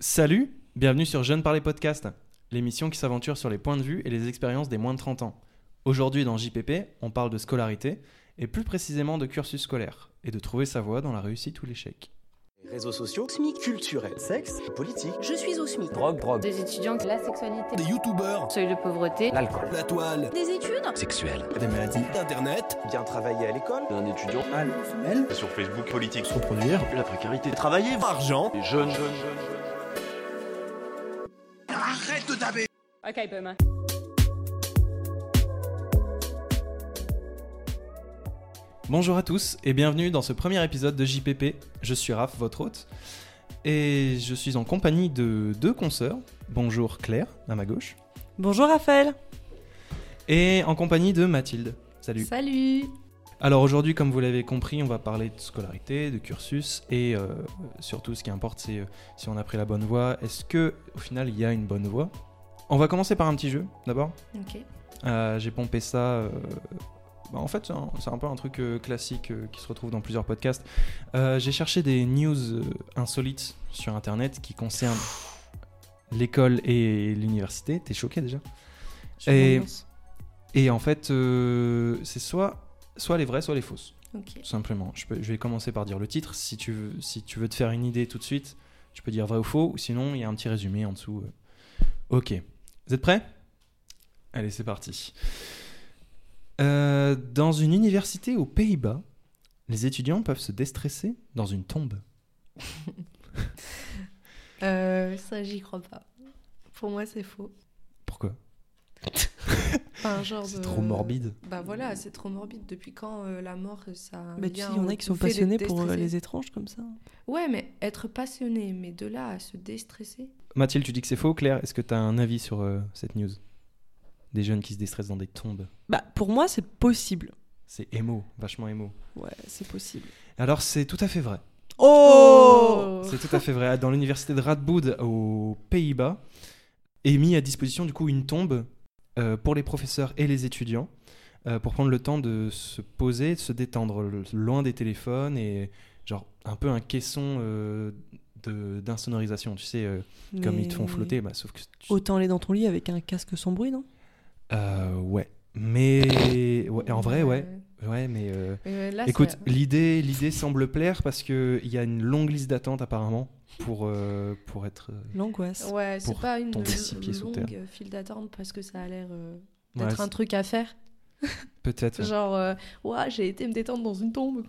Salut, bienvenue sur Jeune Parler Podcast, l'émission qui s'aventure sur les points de vue et les expériences des moins de 30 ans. Aujourd'hui dans JPP, on parle de scolarité et plus précisément de cursus scolaire et de trouver sa voie dans la réussite ou l'échec. Réseaux sociaux, SMIC. culturels, sexe, politique, Je suis au SMIC. drogue, drogue, Des étudiants, la sexualité, Des youtubeurs, seuil de pauvreté, l'alcool. la toile, Des études. Sexuelle, des maladies, d'internet, Bien travailler à l'école, d'un étudiant, sur Facebook politique. se reproduire, la précarité, travailler, argent, les jeunes, jeunes, arrête de taper Ok, Boomer. Bonjour à tous et bienvenue dans ce premier épisode de JPP. Je suis Raph, votre hôte, et je suis en compagnie de deux consoeurs. Bonjour Claire, à ma gauche, Bonjour Raphaël. et en compagnie de Mathilde. Salut. Salut. Alors aujourd'hui, comme vous l'avez compris, on va parler de scolarité, de cursus et euh, surtout ce qui importe, c'est euh, si on a pris la bonne voie. Est-ce que au final il y a une bonne voie? On va commencer par un petit jeu d'abord. Ok. Euh, J'ai pompé ça. euh, bah, en fait, c'est un, c'est un peu un truc euh, classique qui se retrouve dans plusieurs podcasts. J'ai cherché des news insolites sur internet qui concernent l'école et l'université. T'es choqué déjà? Et- Et en fait, c'est soit, soit les vraies, soit les fausses. Ok. Tout simplement. Je, peux- je vais commencer par dire le titre. Si tu, veux, si tu veux te faire une idée tout de suite, tu peux dire vrai ou faux. Ou sinon, il y a un petit résumé en dessous. Ok. Vous êtes prêts? Allez, c'est parti. Euh, dans une université aux Pays-Bas, les étudiants peuvent se déstresser dans une tombe. Euh, ça, j'y crois pas. Pour moi, c'est faux. Pourquoi? Enfin, C'est de- trop morbide. Bah voilà, c'est trop morbide. Depuis quand euh, la mort, ça. Bah, tu sais, il y en a qui sont passionnés pour les étranges comme ça. Ouais, mais être passionné, mais de là à se déstresser. Mathilde, tu dis que c'est faux. Claire, est-ce que tu as un avis sur euh, cette news? Des jeunes qui se déstressent dans des tombes. Bah, pour moi, c'est possible. C'est émo, vachement émo. Ouais, c'est possible. Alors, c'est tout à fait vrai. Oh C'est tout à fait vrai. Dans l'université de Radboud aux Pays-Bas, est mis à disposition du coup une tombe euh, pour les professeurs et les étudiants euh, pour prendre le temps de se poser, de se détendre loin des téléphones et genre un peu un caisson euh, d'insonorisation, tu sais, euh, comme ils te font flotter, bah, sauf que tu- Autant aller dans ton lit avec un casque sans bruit, non? Euh, ouais. Mais ouais, en vrai, ouais, ouais, mais euh, Mais là, Écoute, l'idée, l'idée semble plaire parce que il y a une longue liste d'attente apparemment pour euh, pour être. euh, L'angoisse. Ouais, c'est pas une longue file d'attente parce que ça a l'air euh, ouais, d'être un truc à faire. Peut-être. Genre, euh, ouais, j'ai été me détendre dans une tombe.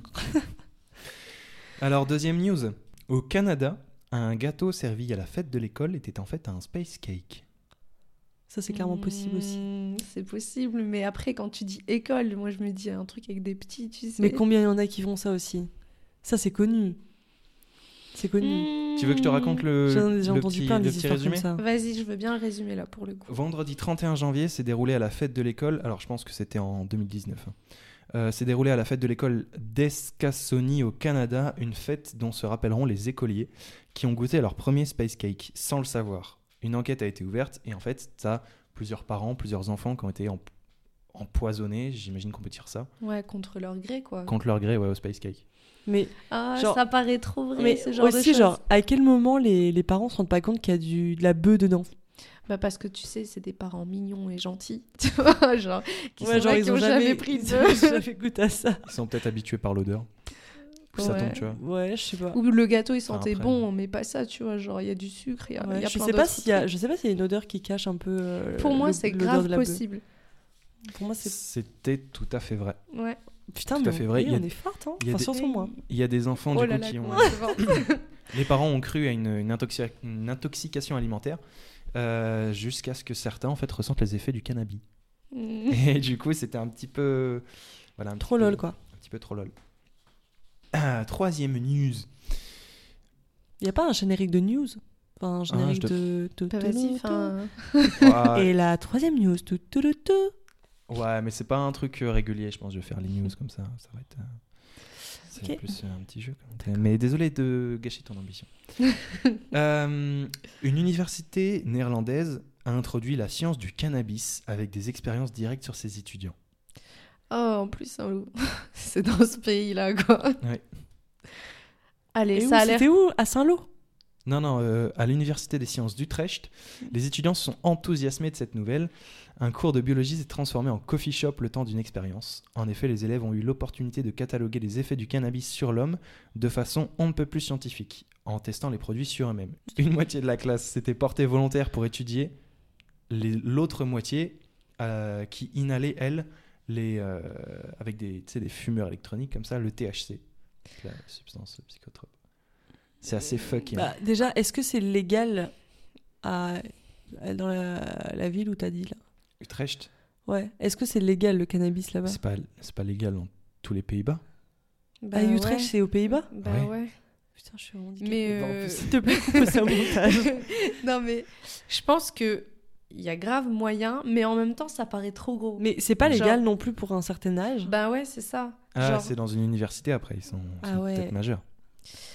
Alors deuxième news. Au Canada, un gâteau servi à la fête de l'école était en fait un space cake. Ça, c'est clairement possible aussi. Hmm, C'est possible, mais après, quand tu dis école, moi je me dis un truc avec des petits, tu sais. Mais combien il y en a qui font ça aussi? Ça, c'est connu. C'est connu. Tu veux que je te raconte le, J'en ai déjà le entendu petit, plein le des petit résumé. Vas-y, je veux bien le résumer là pour le coup. Vendredi 31 janvier s'est déroulé à la fête de l'école. Alors je pense que c'était en 2019. hein. Euh, s'est déroulé à la fête de l'école d'Escasoni au Canada, une fête dont se rappelleront les écoliers qui ont goûté à leur premier space cake sans le savoir. Une enquête a été ouverte et en fait, t'as plusieurs parents, plusieurs enfants qui ont été em- empoisonnés, j'imagine qu'on peut dire ça, Ouais, contre leur gré quoi. contre leur gré ouais, au space cake. Mais, Ah, Genre- ça paraît trop vrai mais ce genre de aussi, genre, à quel moment les, les parents se rendent pas compte qu'il y a du, de la bœuf dedans? Bah parce que tu sais, c'est des parents mignons et gentils. Tu vois, genre, qui sont là, qui ont jamais pris de ils ont jamais goûté à ça. Ils sont peut-être habitués par l'odeur. Puis ça Ouais. tombe, tu vois. Ouais, je sais pas. Ou le gâteau il sentait bon, mais pas ça, tu vois. Genre, il y a du sucre, il y a, il Ouais, y a je plein sais pas s'il y a, je sais pas s'il y a une odeur qui cache un peu. euh, Pour moi, c'est grave de la bœuf. possible. Pour moi, c'est C'était tout à fait vrai. Ouais. putain, tout mais à fait vrai. oui, Il y a- on est forte, hein. il y a Enfin, des- surtout moi. Il y a des enfants Oh du là coup là, qui ont... Les parents ont cru à une, une intoxi- une intoxication alimentaire euh, jusqu'à ce que certains en fait ressentent les effets du cannabis. Mm. Et du coup, c'était un petit peu voilà, un petit Trop peu- lol, quoi. Un petit peu trop lol. Ah, troisième news. Il y a pas un générique de news? Enfin, un générique Ah, je de. de- Bah, de- vas-y, de- enfin. Ouais, Et la troisième news. tout, tout, tout, ouais, mais c'est pas un truc euh, régulier. Je pense je vais faire les news comme ça. Ça va être. C'est plus un petit jeu. quand même. Mais désolé de gâcher ton ambition. Euh, une université néerlandaise a introduit la science du cannabis avec des expériences directes sur ses étudiants. Oh, en plus, hein, c'est dans ce pays-là, quoi. Ouais. Allez, Et où ça a l'air. C'était où? À Saint-Lô? Non, non, euh, à l'Université des sciences d'Utrecht, les étudiants se sont enthousiasmés de cette nouvelle. Un cours de biologie s'est transformé en coffee shop le temps d'une expérience. En effet, les élèves ont eu l'opportunité de cataloguer les effets du cannabis sur l'homme de façon on ne peut plus scientifique, en testant les produits sur eux-mêmes. Une moitié de la classe s'était portée volontaire pour étudier, l'autre moitié euh, qui inhalait, elle, les, euh, avec des, des fumeurs électroniques comme ça, le THC, la substance psychotrope. C'est assez fucké. hein. Bah, déjà, est-ce que c'est légal à... dans la... la ville où t'as dit là? Utrecht, Ouais. Est-ce que c'est légal le cannabis là-bas? C'est pas, c'est pas légal dans tous les Pays-Bas. Bah À Utrecht, ouais. c'est aux Pays-Bas? Bah Ouais. ouais. Putain, je suis handicapée. Mais en euh, plus, S'il te plaît, au montage. non mais je pense que il y a grave moyen, mais en même temps ça paraît trop gros. Mais c'est pas Genre- légal non plus pour un certain âge? Bah ouais, c'est ça. Ah, Genre- c'est dans une université après, ils sont, Ah sont ouais. peut-être majeurs.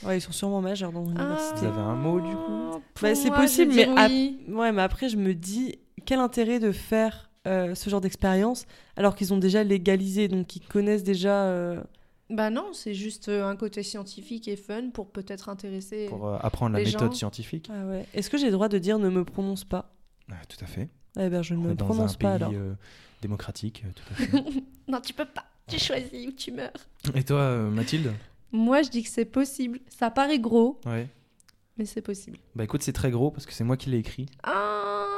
Ouais, ils sont sûrement majeurs dans l'université. Vous avez un mot, du coup Ah, Bah, c'est possible, mais ap-. Ouais, mais après, je me dis, quel intérêt de faire euh, ce genre d'expérience alors qu'ils ont déjà légalisé, donc ils connaissent déjà. euh, Bah non, c'est juste euh, un côté scientifique et fun pour peut-être intéresser. Pour euh, apprendre la méthode gens- scientifique. Ah ouais. Est-ce que j'ai le droit de dire ne me prononce pas? Ah, tout à fait. Eh ben, je ne me prononce un pas pays alors. euh, démocratique, tout à fait. Non, tu peux pas. Tu choisis ou tu meurs. Et toi, Mathilde? Moi, je dis que c'est possible. Ça paraît gros, Ouais. mais c'est possible. Bah écoute, c'est très gros parce que c'est moi qui l'ai écrit. Ah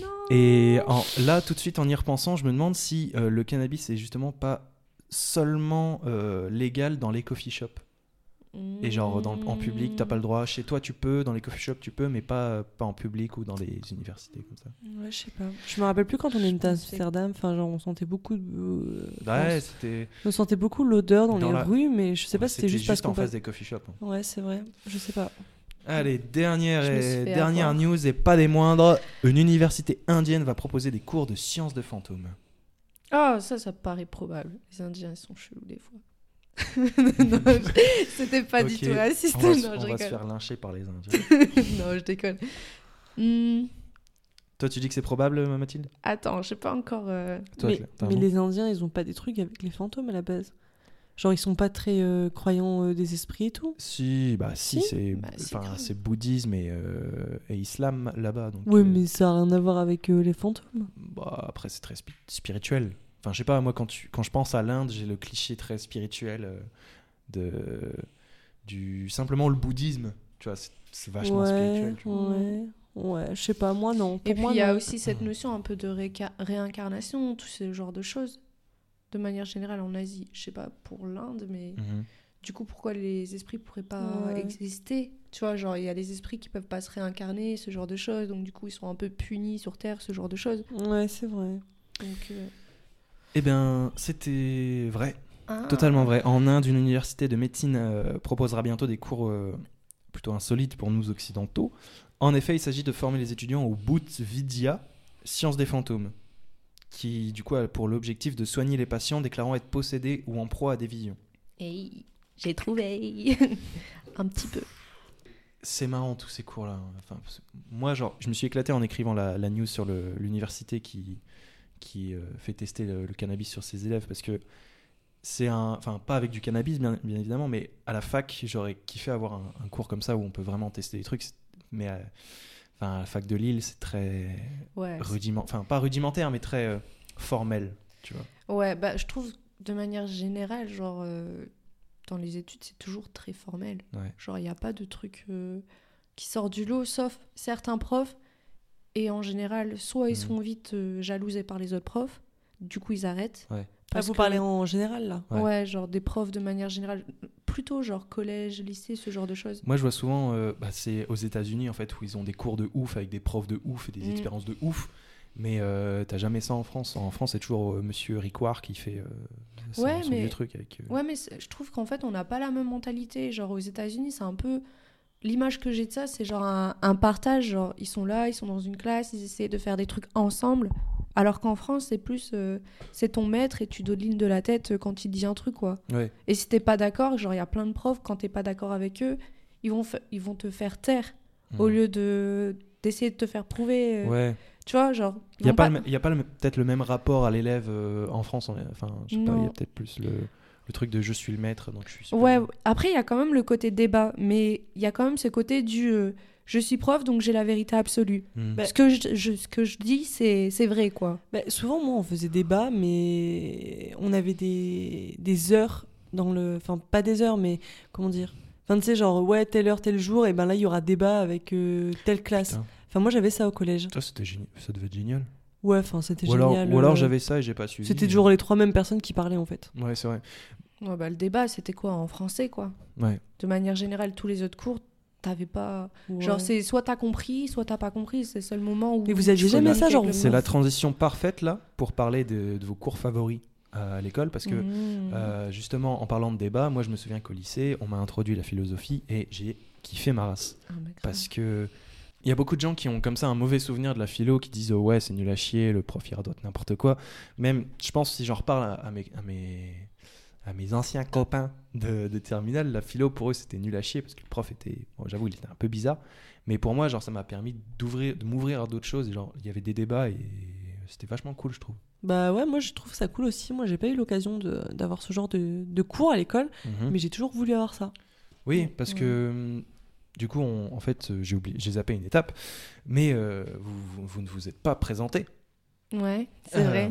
non. Et en- là, tout de suite, en y repensant, je me demande si euh, le cannabis est justement pas seulement euh, légal dans les coffee shops. Et genre dans, en public, t'as pas le droit. Chez toi, tu peux. Dans les coffee shops, tu peux, mais pas, pas en public ou dans les universités comme ça. Ouais, je sais pas. Je me rappelle plus quand on était à Amsterdam. Enfin, genre, on sentait beaucoup. De... euh, Ouais, c'était. on sentait beaucoup l'odeur dans, Dans les la- rues, mais je sais pas si c'était juste parce en qu'on face passe. des coffee shops. hein. Ouais, c'est vrai. Je sais pas. Allez, dernière, et- dernière avoir. news et pas des moindres. Une université indienne va proposer des cours de sciences de fantômes. Ah, ça, ça paraît probable. Les Indiens, ils sont chelous des fois. non, je- c'était pas du Ok, tout raciste. On va, non, se- je on va se faire lyncher par les Indiens. non, je déconne. Hmm, Toi, tu dis que c'est probable, Mathilde? Attends, je sais pas encore. euh, Toi, mais mais les Indiens, ils ont pas des trucs avec les fantômes à la base? Genre, ils sont pas très euh, croyants euh, des esprits et tout? Si, bah si, Si c'est Bah, c'est bouddhisme et, euh, et islam là-bas. Ouais, euh, mais ça a rien à voir avec euh, les fantômes. bah, après, c'est très spi- spirituel. Enfin, je sais pas, moi, quand, tu, quand je pense à l'Inde, j'ai le cliché très spirituel euh, de du simplement le bouddhisme. Tu vois, c'est vachement ouais, spirituel. tu vois. ouais, ouais. Je sais pas, moi non. Pour Et puis moi, il y a aussi cette notion un peu de réca- réincarnation, tout ce genre de choses. De manière générale en Asie, je sais pas pour l'Inde, mais Mhm. du coup pourquoi les esprits pourraient pas Ouais. exister? Tu vois, genre il y a des esprits qui peuvent pas se réincarner, ce genre de choses, donc du coup ils sont un peu punis sur Terre, ce genre de choses. Ouais, c'est vrai. Donc, euh, Eh bien, c'était vrai. ah. Totalement vrai. En Inde, une université de médecine euh, proposera bientôt des cours euh, plutôt insolites pour nous occidentaux. En effet, il s'agit de former les étudiants au Bhut Vidya, science des fantômes, qui du coup a pour l'objectif de soigner les patients déclarant être possédés ou en proie à des visions. Hey, j'ai trouvé un petit peu. C'est marrant tous ces cours-là. Enfin, moi, genre, je me suis éclaté en écrivant la, la news sur l'université qui, qui euh, fait tester le, le cannabis sur ses élèves parce que c'est un. Enfin, pas avec du cannabis, bien, bien évidemment, mais à la fac, j'aurais kiffé avoir un, un cours comme ça où on peut vraiment tester des trucs. Mais à, enfin, à la fac de Lille, c'est très Ouais. rudimentaire. Enfin, pas rudimentaire, mais très euh, formel, tu vois. Ouais, bah je trouve de manière générale, genre euh, dans les études, c'est toujours très formel. Ouais. Genre il n'y a pas de truc euh, qui sort du lot, sauf certains profs. Et en général, soit ils Mhm. sont vite euh, jalousés par les autres profs, du coup ils arrêtent. Ouais. Ah, vous que- parlez en général là Ouais. Ouais. genre des profs de manière générale, plutôt genre collège, lycée, ce genre de choses. Moi, je vois souvent, euh, bah, c'est aux États-Unis en fait, où ils ont des cours de ouf avec des profs de ouf et des Mm. expériences de ouf. Mais euh, t'as jamais ça en France. En France, c'est toujours euh, Monsieur Ricoire qui fait euh, son, Ouais, son mais- vieux truc avec. euh, Ouais, mais je trouve qu'en fait, on n'a pas la même mentalité. Genre, aux États-Unis, c'est un peu. L'image que j'ai de ça, c'est genre un, un partage. Genre, ils sont là, ils sont dans une classe, ils essaient de faire des trucs ensemble. Alors qu'en France, c'est plus. euh, c'est ton maître et tu dodelines de la tête euh, quand il dit un truc, quoi. Ouais. Et si t'es pas d'accord, genre, il y a plein de profs, quand t'es pas d'accord avec eux, ils vont, ils vont te faire taire au Mm. lieu de d'essayer de te faire prouver. euh, Ouais. Tu vois, genre. Il n'y a pas, le- y a pas le- peut-être le même rapport à l'élève euh, en France. Enfin, je sais pas, il y a peut-être plus le, Le truc de je suis le maître, donc je suis. super. Ouais, après, il y a quand même le côté débat, mais il y a quand même ce côté du euh, je suis prof, donc j'ai la vérité absolue. Hmm. Bah, ce, que je, je- ce que je dis, c'est c'est vrai, quoi. Bah, souvent, moi, on faisait débat, mais on avait des, des heures dans le. Enfin, pas des heures, mais comment dire Enfin, tu sais, genre, ouais, telle heure, tel jour, et ben là, il y aura débat avec euh, telle classe. Putain. Enfin, moi, j'avais ça au collège. Ça, c'était génial. Ça devait être génial. Ouais, enfin, c'était Ou alors, génial. ou alors euh, j'avais ça et j'ai pas suivi. C'était toujours les trois mêmes personnes qui parlaient, en fait. Ouais, c'est vrai. Ouais, bah, le débat, c'était quoi En français, quoi? Ouais. De manière générale, tous les autres cours, t'avais pas. Genre, c'est soit t'as compris, soit t'as pas compris. C'est le seul moment où. Mais vous aviez jamais ça, genre, C'est la transition parfaite là pour parler de, de vos cours favoris à l'école parce que Mmh. euh, justement en parlant de débat, moi je me souviens qu'au lycée on m'a introduit la philosophie et j'ai kiffé ma race Ah, parce que il y a beaucoup de gens qui ont comme ça un mauvais souvenir de la philo qui disent oh ouais c'est nul à chier le prof il radote n'importe quoi même je pense si j'en reparle à, à mes, à mes à mes anciens copains de, de terminale la philo pour eux c'était nul à chier parce que le prof était bon, j'avoue il était un peu bizarre mais pour moi genre ça m'a permis d'ouvrir de m'ouvrir à d'autres choses et genre il y avait des débats et c'était vachement cool je trouve Bah ouais, moi, je trouve ça cool aussi. Moi, j'ai pas eu l'occasion d'avoir ce genre de, de cours à l'école, Mhm. mais j'ai toujours voulu avoir ça. Oui, parce que hum, du coup, on- en fait, euh, j'ai oublié, j'ai zappé une étape, mais euh, vous, vous- vous ne vous êtes pas présenté. Ouais, c'est Euh, vrai.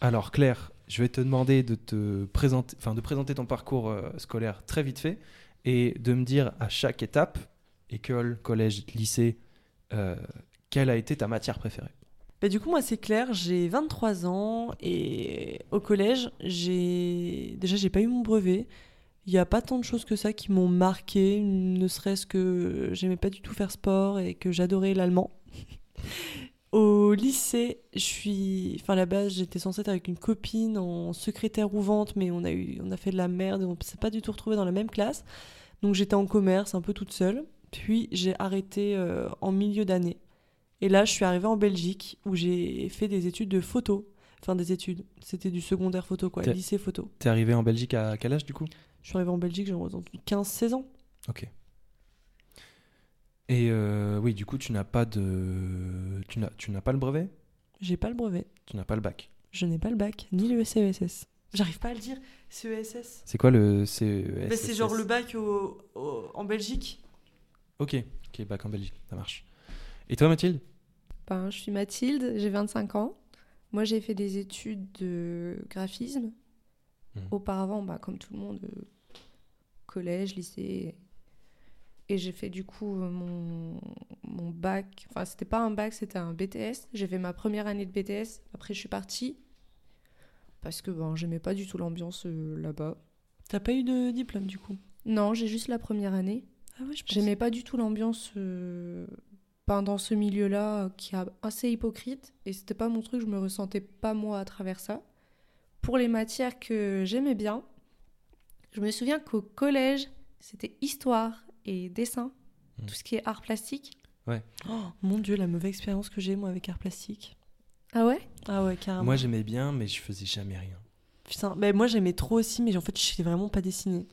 Alors Claire, je vais te demander de te présenter, enfin de présenter ton parcours euh, scolaire très vite fait et de me dire à chaque étape, école, collège, lycée, euh, quelle a été ta matière préférée? Bah, du coup, moi, c'est clair, j'ai 23 ans et au collège, j'ai déjà, j'ai pas eu mon brevet. Il n'y a pas tant de choses que ça qui m'ont marqué, ne serait-ce que j'aimais pas du tout faire sport et que j'adorais l'allemand. Au lycée, je suis. Enfin, à la base, j'étais censée être avec une copine en secrétaire ou vente, mais on a, eu... on a fait de la merde et on s'est pas du tout retrouvés dans la même classe. Donc, j'étais en commerce, un peu toute seule. Puis, j'ai arrêté euh, en milieu d'année. Et là, je suis arrivée en Belgique où j'ai fait des études de photo. Enfin, des études. C'était du secondaire photo, quoi. Lycée photo. T'es arrivé en Belgique à quel âge du coup? Je suis arrivée en Belgique, j'ai 15-16 ans. Ok. Et euh, oui, du coup, tu n'as pas de, tu n'as, tu n'as pas le brevet, J'ai pas le brevet. tu n'as pas le bac? Je n'ai pas le bac, ni le CESS. J'arrive pas à le dire. CESS. C'est quoi le E CESS Bah, c'est genre le bac au- au- en Belgique. Ok, ok, bac en Belgique, ça marche. Et toi, Mathilde? Ben, je suis Mathilde, j'ai 25 ans. Moi, j'ai fait des études de graphisme. Mhm. Auparavant, bah, comme tout le monde, euh, collège, lycée. Et j'ai fait du coup euh, mon, mon bac. Enfin, c'était pas un bac, c'était un BTS. J'ai fait ma première année de BTS. Après, je suis partie. Parce que ben, j'aimais pas du tout l'ambiance euh, là-bas. T'as pas eu de diplôme du coup? Non, j'ai juste la première année. Ah ouais, je J'aimais pas du tout l'ambiance euh, dans ce milieu-là euh, qui est assez hypocrite et c'était pas mon truc, je me ressentais pas moi à travers ça. Pour les matières que j'aimais bien, je me souviens qu'au collège, c'était histoire et dessin, Mhm. tout ce qui est art plastique. Oh, mon dieu, la mauvaise expérience que j'ai moi avec art plastique. Ah ouais? Ah ouais, carrément. Moi, j'aimais bien, mais je faisais jamais rien. Putain, bah, moi j'aimais trop aussi, mais en fait, je sais vraiment pas dessiner.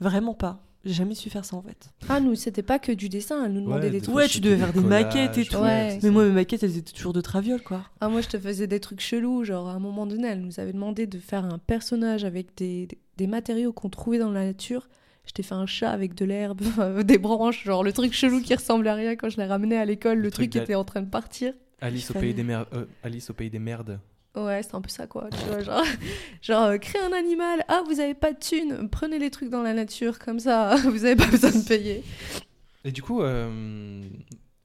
Vraiment pas. J'ai jamais su faire ça en fait. Ah nous, c'était pas que du dessin, elle nous demandait Ouais, des des trucs. Ouais, tu devais faire des maquettes et tout. Ouais. Mais moi, mes maquettes, elles étaient toujours de traviole, quoi. Ah, moi, je te faisais des trucs chelous. Genre, à un moment donné, elle nous avait demandé de faire un personnage avec des, des- matériaux qu'on trouvait dans la nature. Je t'ai fait un chat avec de l'herbe, des branches, genre le truc chelou qui ressemblait à rien quand je l'ai ramené à l'école. Le, Le truc, truc était en train de partir. Alice au pays des euh, Alice au pays des merdes. Ouais, c'est un peu ça, quoi. Tu vois, genre, genre euh, créer un animal. Ah, vous avez pas de thunes. Prenez les trucs dans la nature, comme ça, vous avez pas besoin de payer. Et du coup, euh,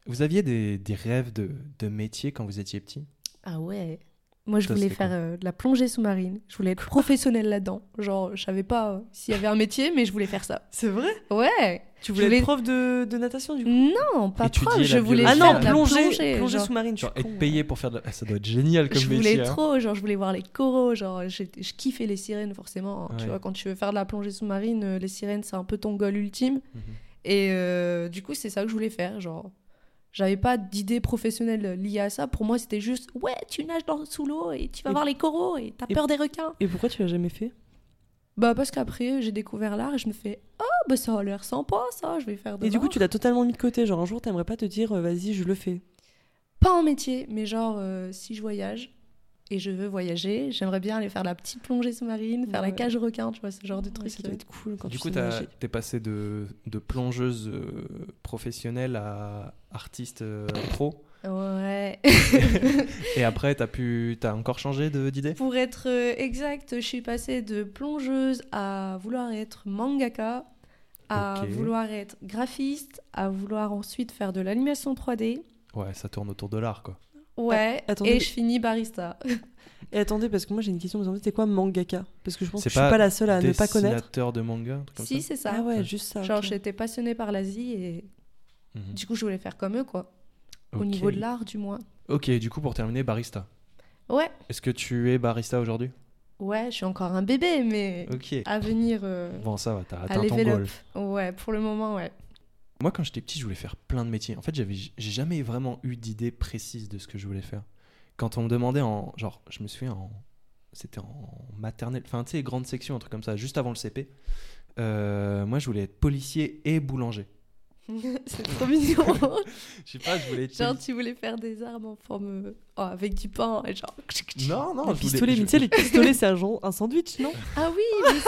vous aviez des, des rêves de, de métier quand vous étiez petit? Ah ouais. Moi, je Ça, voulais faire euh, de la plongée sous-marine. Je voulais être professionnelle là-dedans. Genre, je savais pas euh, s'il y avait un métier, mais je voulais faire ça. C'est vrai? Ouais. Tu voulais voulais être prof de, de natation du coup? Non, pas Étudier prof. Je voulais. Ah faire non, de la plongée, plongée. plongée genre. sous-marine, je Genre être payé ouais. pour faire de la... Ah, Ça doit être génial comme je métier. voulais hein. trop, genre je voulais voir les coraux, genre je, je kiffais les sirènes forcément. Tu Ouais. vois, quand tu veux faire de la plongée sous-marine, euh, les sirènes c'est un peu ton goal ultime. Mhm. Et euh, du coup, c'est ça que je voulais faire. Genre, j'avais pas d'idée professionnelle liée à ça. Pour moi, c'était juste ouais, tu nages dans, sous l'eau et tu vas Et- voir les coraux et t'as et- peur des requins. Et pourquoi tu l'as jamais fait? Bah, parce qu'après, j'ai découvert l'art et je me fais oh, bah ça a l'air sympa ça, je vais faire de Et du coup, tu l'as totalement mis de côté. Genre un jour, t'aimerais pas te dire, euh, vas-y, je le fais. Pas en métier, mais genre, euh, si je voyage, et je veux voyager. J'aimerais bien aller faire la petite plongée sous-marine, faire la cage requin, tu vois, ce genre de Ouais, truc. ça doit être cool quand Du tu coup, t'es passé de, de plongeuse euh, professionnelle à artiste euh, pro? Ouais. Et après, t'as pu, t'as encore changé de- d'idée? Pour être euh, exact, je suis passée de plongeuse à vouloir être mangaka, à vouloir être graphiste, à vouloir ensuite faire de l'animation 3D. Ouais, ça tourne autour de l'art, quoi. Ouais, Ah, attendez, et mais- je finis barista. Et attendez, parce que moi j'ai une question, vous en dites, c'est quoi mangaka? Parce que je pense que je suis pas la seule à ne pas connaître. Dessinateur de manga, un truc comme Si, c'est ça. Ah ouais, Ouais. juste ça. Genre, j'étais passionnée par l'Asie et Mhm. du coup, je voulais faire comme eux, quoi. Au niveau de l'art, du moins. Ok, du coup, pour terminer, barista. Ouais, Est-ce que tu es barista aujourd'hui? Ouais, je suis encore un bébé, mais Ok. à venir euh, Bon, ça va, t'as atteint ton goal. Ouais, pour le moment, ouais. Moi, quand j'étais petit, je voulais faire plein de métiers. En fait, j'avais, j'ai jamais vraiment eu d'idée précise de ce que je voulais faire. Quand on me demandait en, genre, je me souviens en, c'était en maternelle, enfin, tu sais, grande section, un truc comme ça, juste avant le CP. Euh, moi, je voulais être policier et boulanger. c'est trop mignon. Je sais pas, je voulais être. genre, tu voulais faire des armes en forme. euh, oh, avec du pain et genre. Non, non, Les je voulais- pistolets, je- mais tu sais, les pistolets, c'est un, sandwich, non? Ah oui, mais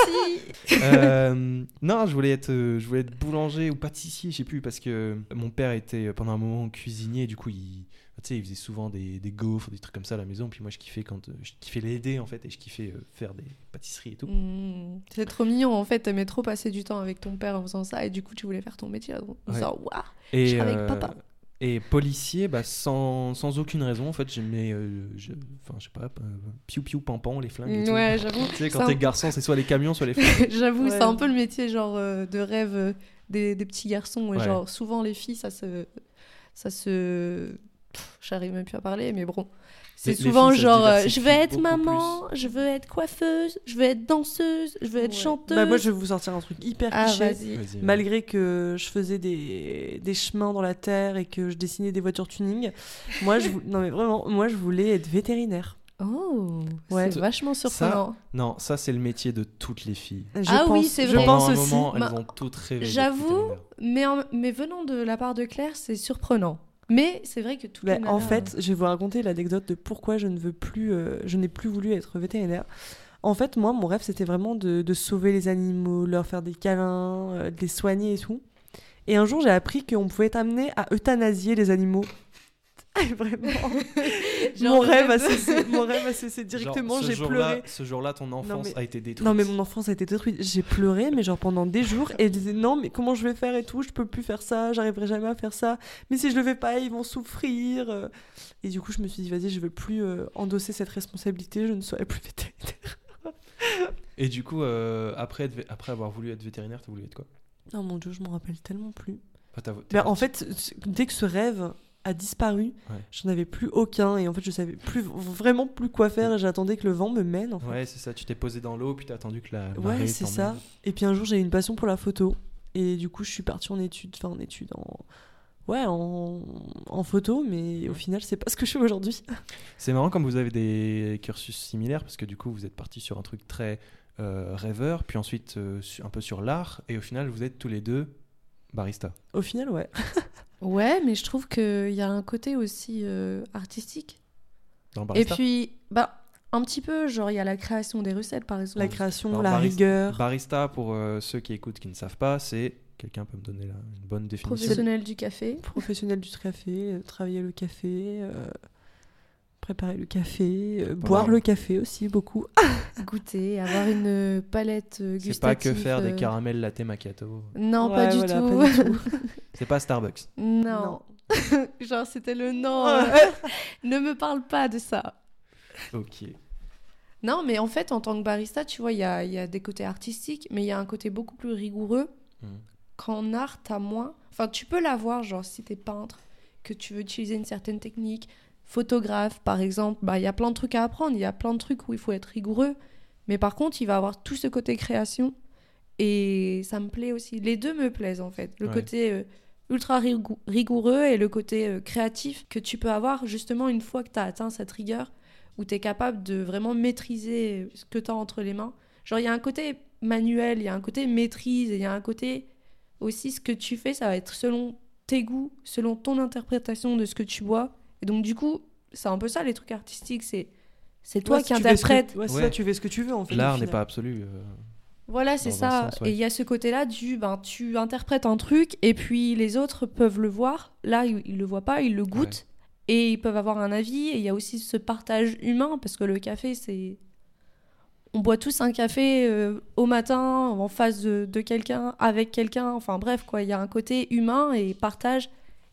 si Euh, non, je voulais être, euh, je voulais être boulanger ou pâtissier, je sais plus, parce que mon père était pendant un moment cuisinier, du coup, il, tu sais, il faisait souvent des, des gaufres, des trucs comme ça à la maison, puis moi, je kiffais quand, euh, je kiffais l'aider en fait, et je kiffais euh, faire des pâtisseries et tout. Hmm, C'est trop mignon en fait, t'aimais trop passer du temps avec ton père en faisant ça et du coup tu voulais faire ton métier en Ouais. disant waouh Et, Je serai avec papa. Et policier, bah, sans, sans aucune raison, en fait, j'aimais, euh, je- enfin, je sais pas, euh, piou piou pampan, les flingues. et tout. Ouais, j'avoue. Tu sais, quand t'es garçon, c'est soit les camions, soit les flingues. J'avoue, Ouais. c'est un peu le métier genre euh, de rêve euh, des, des petits garçons. Et Ouais. Genre souvent les filles, ça se, ça se, j'arrive même plus à parler, mais bon. C'est souvent filles, genre, euh, je veux être maman, je veux être coiffeuse, je veux être danseuse, je veux être Ouais. chanteuse. Bah, moi, je vais vous sortir un truc hyper Ah cliché. vas-y. Vas-y. Malgré que je faisais des, des chemins dans la terre et que je dessinais des voitures tuning, moi je non mais vraiment moi je voulais être vétérinaire. Oh, Ouais. c'est vachement surprenant. Non, ça, c'est le métier de toutes les filles. Je Ah oui, c'est Je vrai. Pendant pense un aussi. moment, elles Bah, ont toutes rêvé. J'avoue, mais, en- mais venant de la part de Claire, c'est surprenant. Mais c'est vrai que tout Bah, en fait, je vais vous raconter l'anecdote de pourquoi je ne veux plus, euh, je n'ai plus voulu être vétérinaire. En fait, moi, mon rêve, c'était vraiment de, de sauver les animaux, leur faire des câlins, euh, de les soigner et tout. Et un jour, j'ai appris qu'on pouvait être amené à euthanasier les animaux. Vraiment. Genre mon rêve a cessé. Mon rêve a cessé directement. J'ai pleuré. Ce jour-là, ton enfance mais- a été détruite. Non mais mon enfance a été détruite. J'ai pleuré mais genre pendant des jours et je disais non mais comment je vais faire et tout, je peux plus faire ça, j'arriverai jamais à faire ça. Mais si je le fais pas, ils vont souffrir. Et du coup, je me suis dit vas-y, je veux plus euh, endosser cette responsabilité, je ne serai plus vétérinaire. Et du coup, euh, après, après avoir voulu être vétérinaire, t'as voulu être quoi? Oh mon dieu, je m'en rappelle tellement plus. Enfin, Bah, en fait, dès que ce rêve a disparu, Ouais. j'en avais plus aucun et en fait, je savais plus vraiment plus quoi faire et j'attendais que le vent me mène. En fait. Ouais, c'est ça. Tu t'es posé dans l'eau, puis t'as attendu que la. Ouais, marée c'est t'emmène. ça. Et puis un jour, j'ai eu une passion pour la photo. Et du coup, je suis partie en études, enfin en études, en... Ouais, en, en photo, mais au final, c'est pas ce que je fais aujourd'hui. C'est marrant comme vous avez des cursus similaires, parce que du coup, vous êtes parti sur un truc très euh, rêveur, puis ensuite euh, un peu sur l'art, et au final, vous êtes tous les deux barista. Au final, ouais. Ouais, mais je trouve qu'il y a un côté aussi euh, artistique. Dans Et barista. puis, bah, un petit peu, genre, il y a la création des recettes, par exemple. La création, Alors, la barista- rigueur. Barista, pour euh, ceux qui écoutent, qui ne savent pas, c'est. Quelqu'un peut me donner là, une bonne définition Professionnel du café. Professionnel du café, euh, travailler le café, euh, préparer le café, euh, boire le café aussi, beaucoup. Goûter, avoir une palette euh, gustative. C'est pas que faire des euh, caramels latte macchiato. Non, Ouais, pas, du voilà, tout. pas du tout. C'est pas Starbucks. non. genre, c'était le non. ne me parle pas de ça. Ok. Non, mais en fait, en tant que barista, tu vois, il y a, il y a des côtés artistiques, mais il y a un côté beaucoup plus rigoureux. Mhm. Qu'en art, t'as moins. Enfin, tu peux l'avoir, genre, si t'es peintre, que tu veux utiliser une certaine technique. Photographe, par exemple, bah, il y a plein de trucs à apprendre. Il y a plein de trucs où il faut être rigoureux. Mais par contre, il va avoir tout ce côté création. Et ça me plaît aussi. Les deux me plaisent, en fait. Le Ouais. côté euh, ultra rigou- rigoureux et le côté euh, créatif que tu peux avoir, justement, une fois que tu as atteint cette rigueur où tu es capable de vraiment maîtriser ce que tu as entre les mains. Genre, il y a un côté manuel, il y a un côté maîtrise, et il y a un côté aussi ce que tu fais, ça va être selon tes goûts, selon ton interprétation de ce que tu bois. Et donc, du coup, c'est un peu ça les trucs artistiques, c'est C'est toi Ouais, qui que- interprètes. Ouais, c'est Ouais. ça, tu fais ce que tu veux en fait. L'art n'est pas absolu. euh. Voilà, c'est ça. sens, ouais. Et il y a ce côté-là du, ben, tu interprètes un truc et puis les autres peuvent le voir. Là, ils, ils le voient pas, ils le goûtent et ils peuvent avoir un avis. Et il y a aussi ce partage humain parce que le café, c'est. On boit tous un café euh, au matin, en face de, de quelqu'un, avec quelqu'un. Enfin bref, quoi. Il y a un côté humain et partage.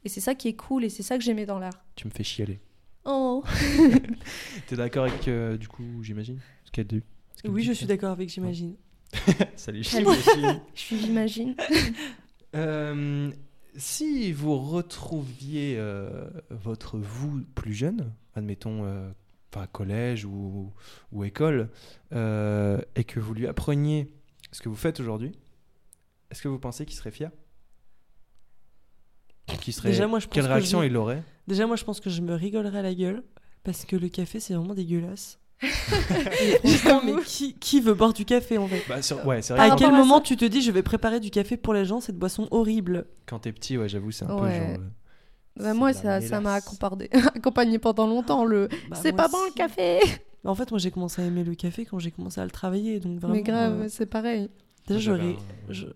Et c'est ça qui est cool et c'est ça que j'aimais dans l'art. Tu me fais chialer. Oh T'es d'accord avec, euh, du coup, j'imagine ce qu'elle dit ce qu'elle Oui, dit, je suis d'accord avec, j'imagine. Salut, Salut. Chine. Je suis, j'imagine. Euh, si vous retrouviez euh, votre vous plus jeune, admettons, euh, enfin collège ou, ou école, euh, et que vous lui appreniez ce que vous faites aujourd'hui, est-ce que vous pensez qu'il serait fier? Qu'il serait... Déjà, moi, je pense Quelle que réaction je- il aurait Déjà, moi, je pense que je me rigolerais à la gueule parce que le café, c'est vraiment dégueulasse. Mais qui, qui veut boire du café en fait? Bah, sur- Ouais, vrai. À que quel moment ça- tu te dis je vais préparer du café pour les gens, cette boisson horrible? Quand t'es petit, ouais, j'avoue, c'est un Ouais. peu genre. euh, Bah, moi, ça, ça m'a accompagné, accompagné pendant longtemps. Le Bah, c'est pas bon le café En fait, moi j'ai commencé à aimer le café quand j'ai commencé à le travailler. Donc vraiment, Mais grave, euh, c'est pareil. déjà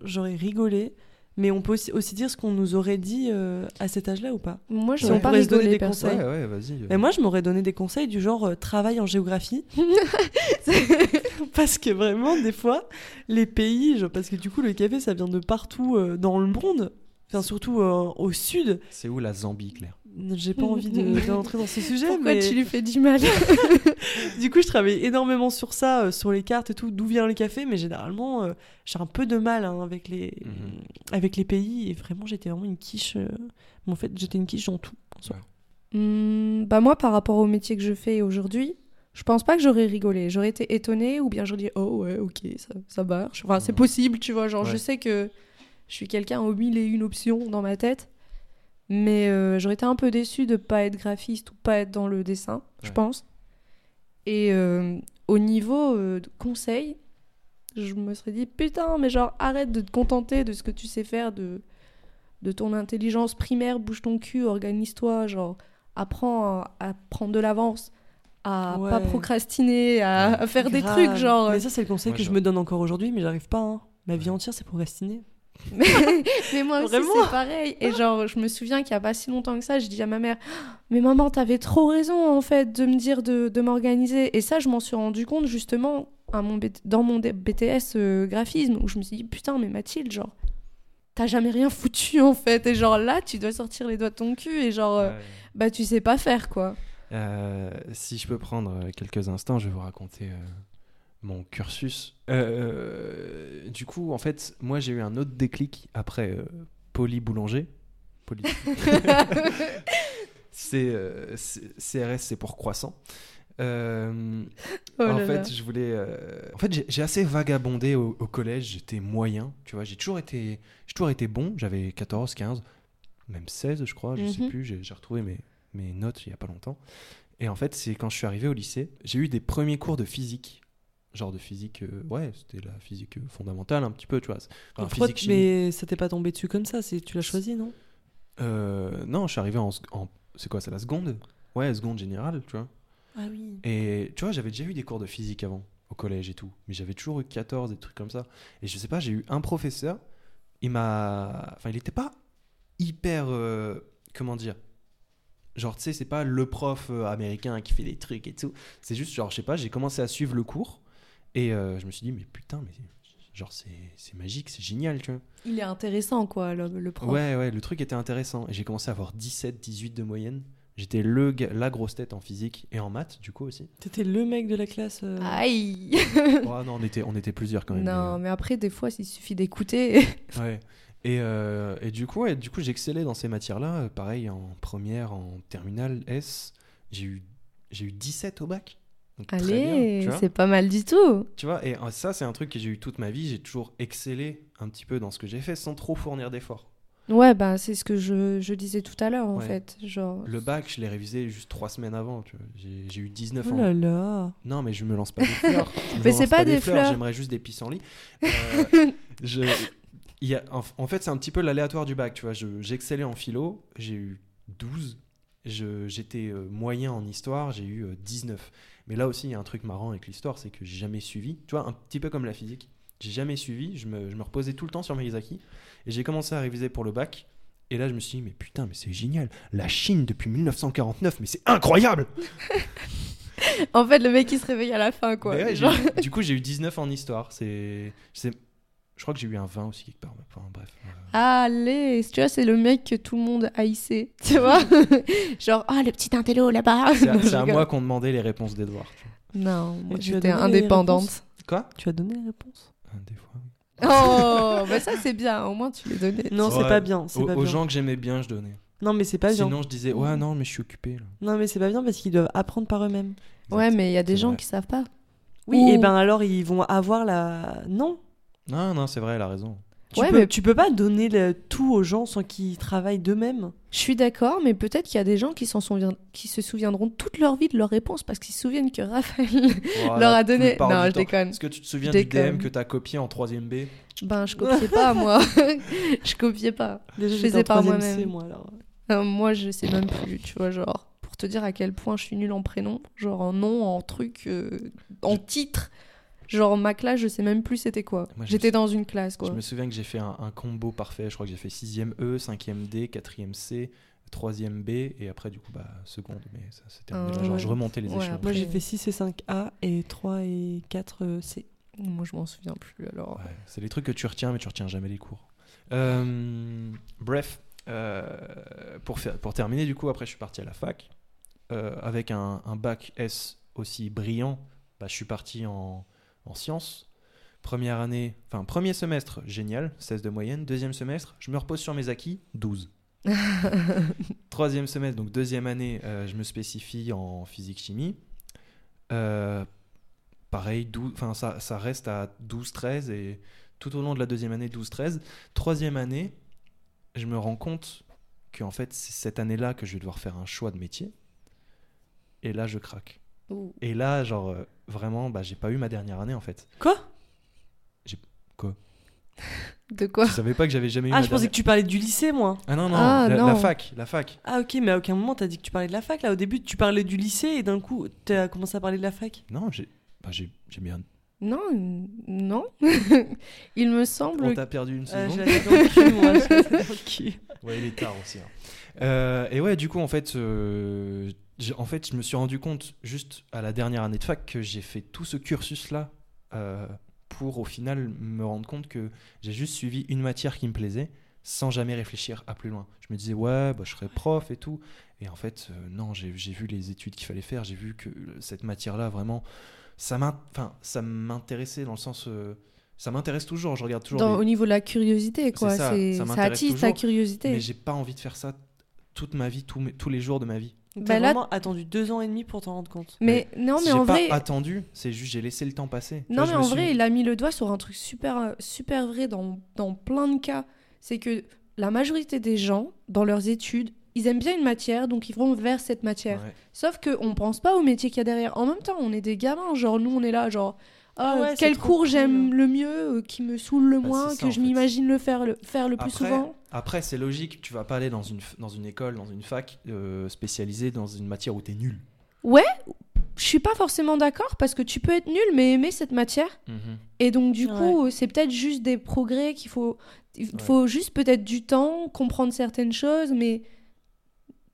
j'aurais rigolé. Mais on peut aussi, aussi dire ce qu'on nous aurait dit euh, à cet âge-là ou pas? Moi, Si j'aurais on pas se donner des conseils. Ouais, ouais, vas-y. euh. Mais moi, je m'aurais donné des conseils du genre euh, travail en géographie. parce que vraiment, des fois, les pays, genre, parce que du coup, le café, ça vient de partout euh, dans le monde. Enfin, surtout euh, au sud. C'est où la Zambie, Claire? J'ai pas envie de, de rentrer dans ce sujet, Pourquoi mais tu lui fais du mal du coup, je travaille énormément sur ça, euh, sur les cartes et tout, d'où vient le café, mais généralement, euh, j'ai un peu de mal hein, avec, les, Mhm. avec les pays, et vraiment, j'étais vraiment une quiche. euh, mais en fait, j'étais une quiche dans tout. en soi. Hmm, Bah moi, par rapport au métier que je fais aujourd'hui, je pense pas que j'aurais rigolé. J'aurais été étonnée ou bien j'aurais dit oh ouais, ok, ça, ça marche. Enfin, c'est Ouais. possible, tu vois. Genre, je sais que je suis quelqu'un aux mille et une options dans ma tête. Mais euh, j'aurais été un peu déçue de pas être graphiste ou pas être dans le dessin, je pense. Et euh, au niveau euh, de conseil, je me serais dit putain, mais genre arrête de te contenter de ce que tu sais faire, de, de ton intelligence primaire, bouge ton cul, organise-toi, genre apprends à, à prendre de l'avance, à Ouais. pas procrastiner, à, à faire des trucs, genre. Mais ça, c'est le conseil Ouais, que je me donne encore aujourd'hui, mais j'arrive pas. hein. Ma vie entière, c'est procrastiner. Mais, mais moi aussi, Vraiment c'est pareil. Et genre, je me souviens qu'il y a pas si longtemps que ça, je dis à ma mère Mais maman, t'avais trop raison en fait de me dire de, de m'organiser. Et ça, je m'en suis rendu compte justement à mon dans mon BTS euh, graphisme où je me suis dit Putain, mais Mathilde, genre, t'as jamais rien foutu en fait. Et genre là, tu dois sortir les doigts de ton cul et genre, euh, bah tu sais pas faire quoi. Euh, si je peux prendre euh, quelques instants, je vais vous raconter euh, mon cursus. Euh, du coup, en fait, moi j'ai eu un autre déclic après euh, Poly Boulanger. Poly. c'est euh, CRS, c'est pour croissant. Euh, Oh en là fait, là. je voulais. euh, En fait, j'ai- assez vagabondé au, au collège. J'étais moyen, tu vois. J'ai toujours été, j'ai toujours été bon. J'avais 14, 15, même 16, je crois. Je sais Mhm. plus. J'ai j'ai retrouvé mes, mes notes il y a pas longtemps. Et en fait, c'est quand je suis arrivé au lycée, j'ai eu des premiers cours de physique. Genre de physique, euh, ouais, c'était la physique euh, fondamentale un petit peu, tu vois. Enfin, physique chimie. mais ça t'est pas tombé dessus comme ça c'est- Tu l'as choisi, non? Euh, non, je suis arrivé en, c'est quoi, c'est la seconde? Ouais, seconde générale, tu vois. Ah oui. Et tu vois, j'avais déjà eu des cours de physique avant, au collège et tout. Mais j'avais toujours eu 14, des trucs comme ça. Et je sais pas, j'ai eu un professeur, il m'a. Enfin, il était pas hyper. euh, Comment dire Genre, tu sais, c'est pas le prof américain qui fait des trucs et tout. C'est juste, genre, je sais pas, j'ai commencé à suivre le cours. Et euh, je me suis dit, mais putain, mais. Genre, c'est c'est magique, c'est génial, tu vois. Il est intéressant quoi, le, le prof. Ouais, ouais, le truc était intéressant. Et j'ai commencé à avoir 17, 18 de moyenne. J'étais le, la grosse tête en physique et en maths, du coup aussi. T'étais le mec de la classe. euh, Aïe Oh, non, on était, on était plusieurs quand même. Non, mais, mais après, des fois, il suffit d'écouter. euh, ouais. Et, euh, et du coup, ouais, du coup, j'excellais dans ces matières-là. Euh, Pareil, en première, en terminale S, j'ai eu, j'ai eu 17 au bac. Donc, Allez, c'est pas mal du tout. Tu vois, et euh, ça, c'est un truc que j'ai eu toute ma vie. J'ai toujours excellé un petit peu dans ce que j'ai fait sans trop fournir d'efforts. Ouais, bah c'est ce que je, je disais tout à l'heure en Ouais. fait. Genre. Le bac, je l'ai révisé juste trois semaines avant. J'ai eu 19 Oh ans. là là. Non, mais je me lance pas des fleurs. Je Mais c'est pas des fleurs. J'aimerais juste des pissenlits. Euh, je, il y a, en, en fait, c'est un petit peu l'aléatoire du bac. Tu vois, Je- j'excellais en philo. J'ai eu 12. J'étais euh, moyen en histoire, j'ai eu euh, 19. Mais là aussi, il y a un truc marrant avec l'histoire, c'est que j'ai jamais suivi. Tu vois, un petit peu comme la physique. J'ai jamais suivi, je me, je me reposais tout le temps sur acquis. Et j'ai commencé à réviser pour le bac. Et là, je me suis dit, mais putain, mais c'est génial. La Chine depuis 1949, mais c'est incroyable En fait, le mec il se réveille à la fin quoi. Mais ouais, j'ai Genre- eu- Du coup, j'ai eu 19 en histoire. C'est- je crois que j'ai eu un 20 aussi quelque part. Enfin, bref. euh, Allez, tu vois, c'est le mec que tout le monde haïssait, tu vois Genre, ah, le petit intello là-bas. C'est à, moi qu'on demandait les réponses des devoirs. tu vois. Non, moi j'étais indépendante. Quoi? Tu as donné les réponses? Euh, Des fois. Oh, bah ça c'est bien, au moins tu les donnais. Non, c'est Ouais. pas bien. Aux, pas aux bien. gens que j'aimais bien, je donnais. Non, mais c'est pas bien. Sinon, je disais, ouais, non, mais je suis occupé. Là. Non, mais c'est pas bien parce qu'ils doivent apprendre par eux-mêmes. Ouais, mais il y a des gens vrai. qui savent pas. Oui, Ou- et ben alors ils vont avoir la. Non. Non, non, c'est vrai, elle a raison. Tu, Ouais, peux, mais- tu peux pas donner le tout aux gens sans qu'ils travaillent d'eux-mêmes. Je suis d'accord, mais peut-être qu'il y a des gens qui, se souviendront toute leur vie de leurs réponses parce qu'ils se souviennent que Raphaël Voilà, leur a donné. Non, je temps. déconne. Est-ce que tu te souviens du DM que t'as copié en 3ème B? Ben, je copiais pas, moi. je copiais pas. Déjà, Je faisais par moi-même. Moi, alors. Euh, moi, je sais même plus, tu vois, genre, pour te dire à quel point je suis nulle en prénom, genre en nom, en truc, euh, en titre. Genre, ma classe, je sais même plus c'était quoi. J'étais dans une classe, quoi. Je me souviens que j'ai fait un, un combo parfait. Je crois que j'ai fait 6ème E, 5ème D, 4ème C, 3ème B, et après, du coup, bah, seconde. Mais ça, c'était Ah, genre, ouais. je remontais les Ouais, échelons. après- Moi, j'ai fait 6 et 5A et 3 et 4 euh, C. Moi, je m'en souviens plus, alors. Ouais, c'est les trucs que tu retiens, mais tu retiens jamais les cours. Euh, bref, euh, pour, faire, pour terminer, du coup, après, je suis parti à la fac. Euh, avec un, un bac S aussi brillant, bah, je suis parti en, en sciences. Première année, enfin, premier semestre, génial, 16 de moyenne. Deuxième semestre, je me repose sur mes acquis, 12. Troisième semestre, donc deuxième année, euh, je me spécifie en physique-chimie. Euh, pareil, 12 enfin, ça, ça reste à 12-13 et tout au long de la deuxième année, 12-13. Troisième année, je me rends compte qu'en fait, c'est cette année-là que je vais devoir faire un choix de métier. Et là, je craque. Ouh. Et là, genre, euh, vraiment, bah, j'ai pas eu ma dernière année en fait. Quoi? De quoi? Je savais pas que j'avais jamais eu Ah, ma je pensais dernière- que tu parlais du lycée, moi. Ah non, non, Ah, la, non. la fac, la fac. Ah, ok, mais à aucun moment, t'as dit que tu parlais de la fac. Là, au début, tu parlais du lycée et d'un coup, t'as commencé à parler de la fac. Non, j'ai bah, j'ai j'ai bien. Non, n- non. Il me semble. On t'a perdu une Euh, seconde. je l'avais dans le cul, moi. je l'avais dans le cul. Ouais, il est tard aussi. hein. Euh, et ouais, du coup, en fait, euh, j'ai- en fait, je me suis rendu compte juste à la dernière année de fac que j'ai fait tout ce cursus-là euh, pour au final me rendre compte que j'ai juste suivi une matière qui me plaisait sans jamais réfléchir à plus loin. Je me disais, ouais, bah, je serai prof et tout. Et en fait, euh, non, j'ai vu les études qu'il fallait faire, j'ai vu que cette matière-là, vraiment, ça m'intéressait dans le sens. euh, ça m'intéresse toujours, je regarde toujours. dans- au niveau de la curiosité, quoi. Ça, ça Ça, attise ta toujours, curiosité. mais j'ai pas envie de faire ça toute ma vie, tous, mes- tous les jours de ma vie. Bah T'as là- vraiment attendu deux ans et demi pour t'en rendre compte. Mais non, mais en pas vrai. attendu, c'est juste j'ai laissé le temps passer. Non, mais en suis- vrai, il a mis le doigt sur un truc super, euh, super vrai dans, dans plein de cas. C'est que la majorité des gens, dans leurs études, ils aiment bien une matière, donc ils vont vers cette matière. Ouais. Sauf qu'on pense pas au métier qu'il y a derrière. En même temps, on est des gamins, genre nous, on est là, genre. Ah, Ah ouais, quel cours cool. j'aime le mieux, euh, qui me saoule le Bah, moins, ça, que je m'imagine le faire le, faire le plus Après- souvent. Après, c'est logique, tu vas pas aller dans une, dans une école, dans une fac euh, spécialisée dans une matière où t'es nul. Je suis pas forcément d'accord parce que tu peux être nul mais aimer cette matière. Et donc, du Ouais. coup, c'est peut-être juste des progrès qu'il faut. Il Ouais. faut juste peut-être du temps, comprendre certaines choses, mais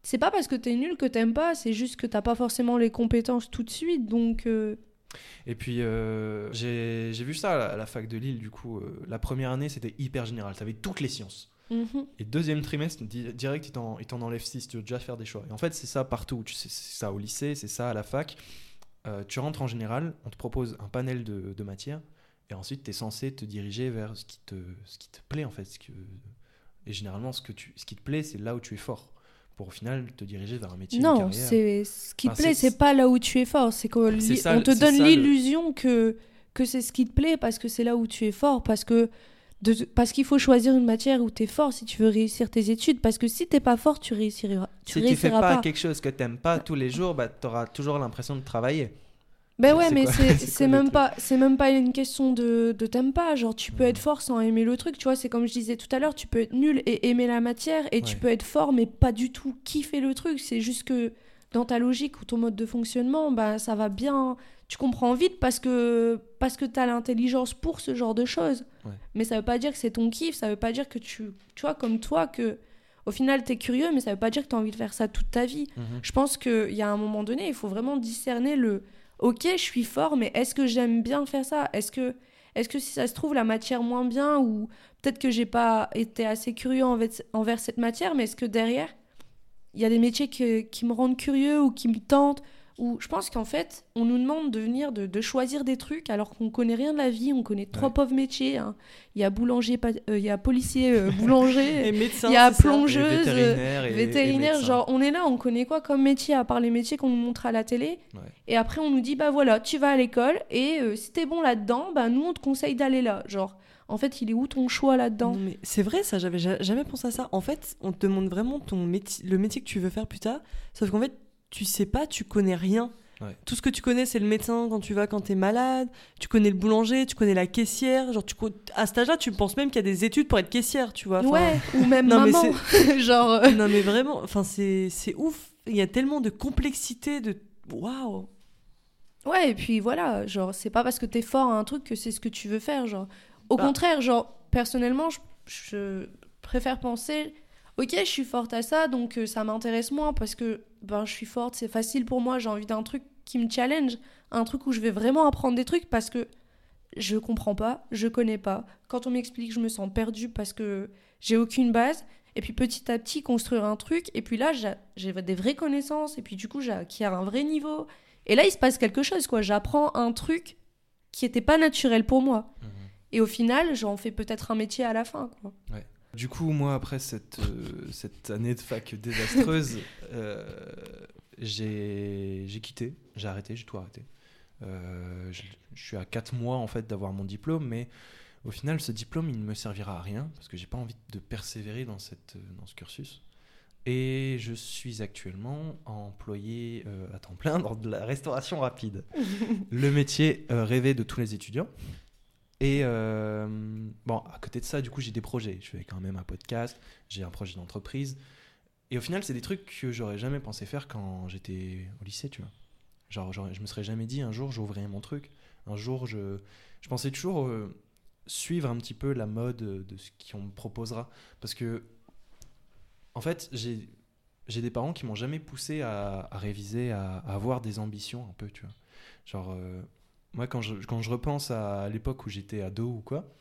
c'est pas parce que t'es nul que t'aimes pas, c'est juste que t'as pas forcément les compétences tout de suite. Donc, euh, Et puis, euh, j'ai j'ai vu ça à la, à la fac de Lille, du coup. euh, la première année, c'était hyper général. T'avais toutes les sciences. Mhm. Et deuxième trimestre, di- direct, ils t'en enlèvent 6, tu dois déjà faire des choix. Et en fait, c'est ça partout. C'est ça au lycée, c'est ça à la fac. Euh, tu rentres en général, on te propose un panel de, de matières, et ensuite, tu es censé te diriger vers ce qui te, ce qui te plaît, en fait. Ce que... Et généralement, ce, que tu, ce qui te plaît, c'est là où tu es fort. Pour au final te diriger vers un métier, non, c'est ce qui te Enfin, plaît, c'est- pas là où tu es fort, c'est qu'on te donne le- l'illusion que que c'est ce qui te plaît parce que c'est là où tu es fort, parce que de, parce qu'il faut choisir une matière où tu es fort si tu veux réussir tes études, parce que si t'es pas fort, tu réussiras, tu si tu fais réussiras pas, pas. quelque chose que t'aimes pas tous les jours, bah, tu auras toujours l'impression de travailler. Ben ouais, mais c'est même pas c'est même pas une question de de t'aimes pas. Genre tu peux être fort sans aimer le truc. Tu vois, c'est comme je disais tout à l'heure, tu peux être nul et aimer la matière, et tu peux être fort mais pas du tout kiffer le truc. C'est juste que dans ta logique ou ton mode de fonctionnement, bah ça va bien. Tu comprends vite parce que parce que t'as l'intelligence pour ce genre de choses. Ouais. Mais ça veut pas dire que c'est ton kiff. Ça veut pas dire que tu tu vois comme toi que au final t'es curieux, mais ça veut pas dire que t'as envie de faire ça toute ta vie. Mhm. Je pense qu'il y a un moment donné, il faut vraiment discerner le OK, je suis fort, mais est-ce que j'aime bien faire ça? Est-ce que, est que si ça se trouve, la matière moins bien, ou peut-être que j'ai pas été assez curieux envers, envers cette matière, mais est-ce que derrière, il y a des métiers que- qui me rendent curieux ou qui me tentent? Ou je pense qu'en fait, on nous demande de venir, de, de choisir des trucs alors qu'on connaît rien de la vie, on connaît trois Ouais. pauvres métiers. hein. Il y a boulanger, euh, il y a policier, euh, boulanger. Il y a plongeuse, vétérinaire et- et vétérinaire, genre on est là, on connaît quoi comme métier à part les métiers qu'on nous montre à la télé. Ouais. Et après on nous dit bah voilà, tu vas à l'école et euh, si t'es bon là-dedans, bah nous on te conseille d'aller là. Genre en fait, il est où ton choix là-dedans? Mais c'est vrai, ça, j'avais ja- jamais pensé à ça. En fait, on te demande vraiment ton métier, le métier que tu veux faire plus tard, sauf qu'en fait, tu sais pas, tu connais rien. Ouais. Tout ce que tu connais, c'est le médecin quand tu vas quand t'es malade, tu connais le boulanger, tu connais la caissière. Genre, tu, co- à cet âge-là, tu penses même qu'il y a des études pour être caissière, tu vois. Enfin, Ouais, ou même Non, mais maman. genre euh, Non, mais vraiment, enfin, c'est c'est ouf. Il y a tellement de complexité, de. Waouh! Ouais, et puis voilà, genre, c'est pas parce que t'es fort à un truc que c'est ce que tu veux faire, genre. Au Bah. contraire, genre, personnellement, je, je préfère penser, ok, je suis forte à ça, donc euh, ça m'intéresse moins parce que, ben, je suis forte, c'est facile pour moi, j'ai envie d'un truc qui me challenge, un truc où je vais vraiment apprendre des trucs parce que je comprends pas, je connais pas. Quand on m'explique, je me sens perdue parce que j'ai aucune base. Et puis petit à petit, construire un truc. Et puis là, j'ai- des vraies connaissances. Et puis du coup, j'ai acquis un vrai niveau. Et là, il se passe quelque chose, quoi. J'apprends un truc qui était pas naturel pour moi. Mhm. Et au final, j'en fais peut-être un métier à la fin, quoi. Du coup, moi, après cette, euh, cette année de fac désastreuse, euh, j'ai quitté, j'ai arrêté, j'ai tout arrêté. Euh, je, je suis à 4 mois en fait d'avoir mon diplôme, mais au final, ce diplôme, il ne me servira à rien parce que j'ai pas envie de persévérer dans, cette, dans ce cursus. Et je suis actuellement employé à temps plein dans de la restauration rapide. le métier rêvé de tous les étudiants. Et euh, bon, à côté de ça, du coup, j'ai des projets. Je fais quand même un podcast, j'ai un projet d'entreprise. Et au final, c'est des trucs que j'aurais jamais pensé faire quand j'étais au lycée, tu vois. Genre, j'aurais- je me serais jamais dit un jour j'ouvrirai mon truc. Un jour, je, je pensais toujours euh, suivre un petit peu la mode de ce qu'on me proposera. Parce que, en fait, j'ai j'ai des parents qui m'ont jamais poussé à, réviser, à, à avoir des ambitions un peu, tu vois. Genre, euh, moi, quand je, quand je repense à l'époque où j'étais ado ou quoi,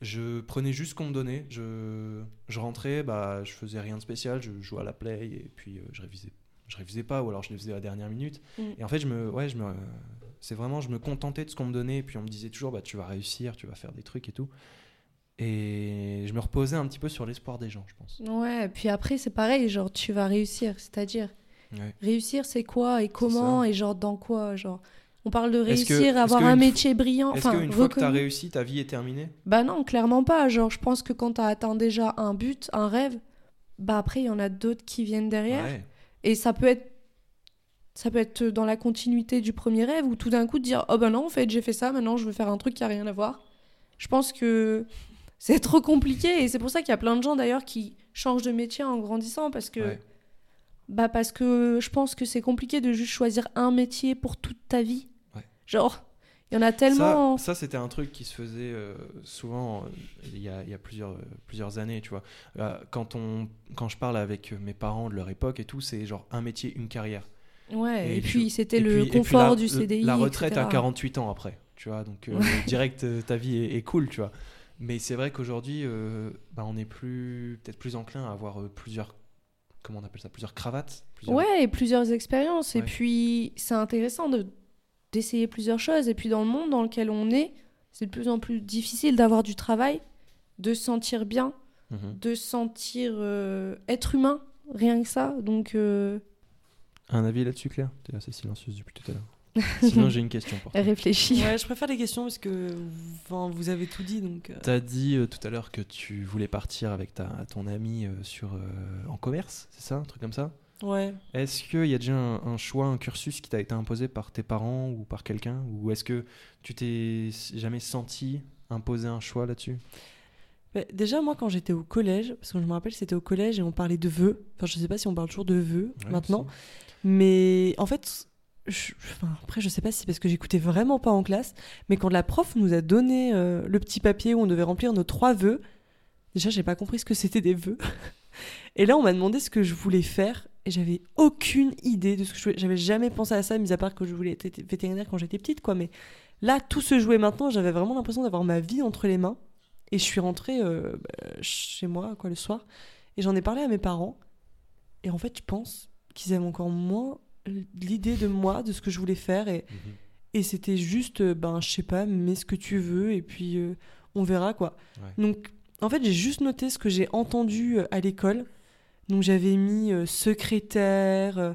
je prenais juste ce qu'on me donnait. Je, je rentrais, bah, je faisais rien de spécial, je jouais à la play et puis euh, je révisais. Je révisais pas ou alors je le faisais à la dernière minute. Mm. Et en fait, je me, ouais, je me, c'est vraiment, je me contentais de ce qu'on me donnait et puis on me disait toujours, bah, tu vas réussir, tu vas faire des trucs et tout. Et je me reposais un petit peu sur l'espoir des gens, je pense. Ouais, puis après, c'est pareil, genre, tu vas réussir. C'est-à-dire, Ouais. réussir, c'est quoi et comment et genre, dans quoi genre. On parle de que- réussir, est-ce avoir un métier brillant. Est-ce qu'une fois que tu as réussi, ta vie est terminée? Bah non, clairement pas. Genre, je pense que quand t'as atteint déjà un but, un rêve, bah après, il y en a d'autres qui viennent derrière. Ouais. Et ça peut être ça peut être dans la continuité du premier rêve ou tout d'un coup de dire oh ben non en fait j'ai fait ça maintenant je veux faire un truc qui a rien à voir je pense que c'est trop compliqué et c'est pour ça qu'il y a plein de gens d'ailleurs qui changent de métier en grandissant parce que Ouais. bah parce que je pense que c'est compliqué de juste choisir un métier pour toute ta vie. Genre il y en a tellement Ça, ça, c'était un truc qui se faisait euh, souvent euh, il y a, il y a plusieurs, euh, plusieurs années, tu vois. Quand, on, quand je parle avec mes parents de leur époque et tout, c'est genre un métier, une carrière. ouais et, et puis c'était le puis- confort la- du CDI La retraite etc. à 48 ans après, tu vois. Donc, direct, ta vie est, est cool, tu vois. Mais c'est vrai qu'aujourd'hui, bah, on est plus, peut-être plus enclin à avoir plusieurs, comment on appelle ça, plusieurs cravates. plusieurs- Ouais, et plusieurs expériences. Et puis, c'est intéressant de d'essayer plusieurs choses. Et puis, dans le monde dans lequel on est, c'est de plus en plus difficile d'avoir du travail, de se sentir bien, Mhm. de se sentir euh, être humain, rien que ça. Donc, euh, Un avis là-dessus, Claire? Tu es assez silencieuse depuis tout à l'heure. Sinon, j'ai une question pour toi. réfléchis. Ouais, je préfère les questions parce que enfin, vous avez tout dit donc. euh, T'as dit euh, tout à l'heure que tu voulais partir avec ta, ton ami euh, sur, euh, en commerce, c'est ça? Un truc comme ça? Ouais. Est-ce qu'il y a déjà un, un choix, un cursus qui t'a été imposé par tes parents ou par quelqu'un Ou est-ce que tu t'es jamais senti imposer un choix là-dessus? Mais déjà, moi, quand j'étais au collège, parce que je me rappelle, c'était au collège et on parlait de vœux. Enfin, je sais pas si on parle toujours de vœux Ouais, maintenant. Mais en fait, je- enfin, après, je sais pas si c'est parce que j'écoutais vraiment pas en classe, mais quand la prof nous a donné euh, le petit papier où on devait remplir nos trois vœux, déjà, j'ai pas compris ce que c'était des vœux. Et là, on m'a demandé ce que je voulais faire, et j'avais aucune idée de ce que je voulais. J'avais jamais pensé à ça, mis à part que je voulais être vétérinaire quand j'étais petite, quoi. Mais là, tout se jouait maintenant, j'avais vraiment l'impression d'avoir ma vie entre les mains. Et je suis rentrée euh, bah, chez moi, quoi, le soir, et j'en ai parlé à mes parents. Et en fait, je pense qu'ils avaient encore moins l'idée de moi, de ce que je voulais faire. Et, et c'était juste, euh, ben, je sais pas, mets ce que tu veux, et puis euh, on verra, quoi. Ouais. Donc, en fait, j'ai juste noté ce que j'ai entendu à l'école. Donc, j'avais mis euh, secrétaire, euh,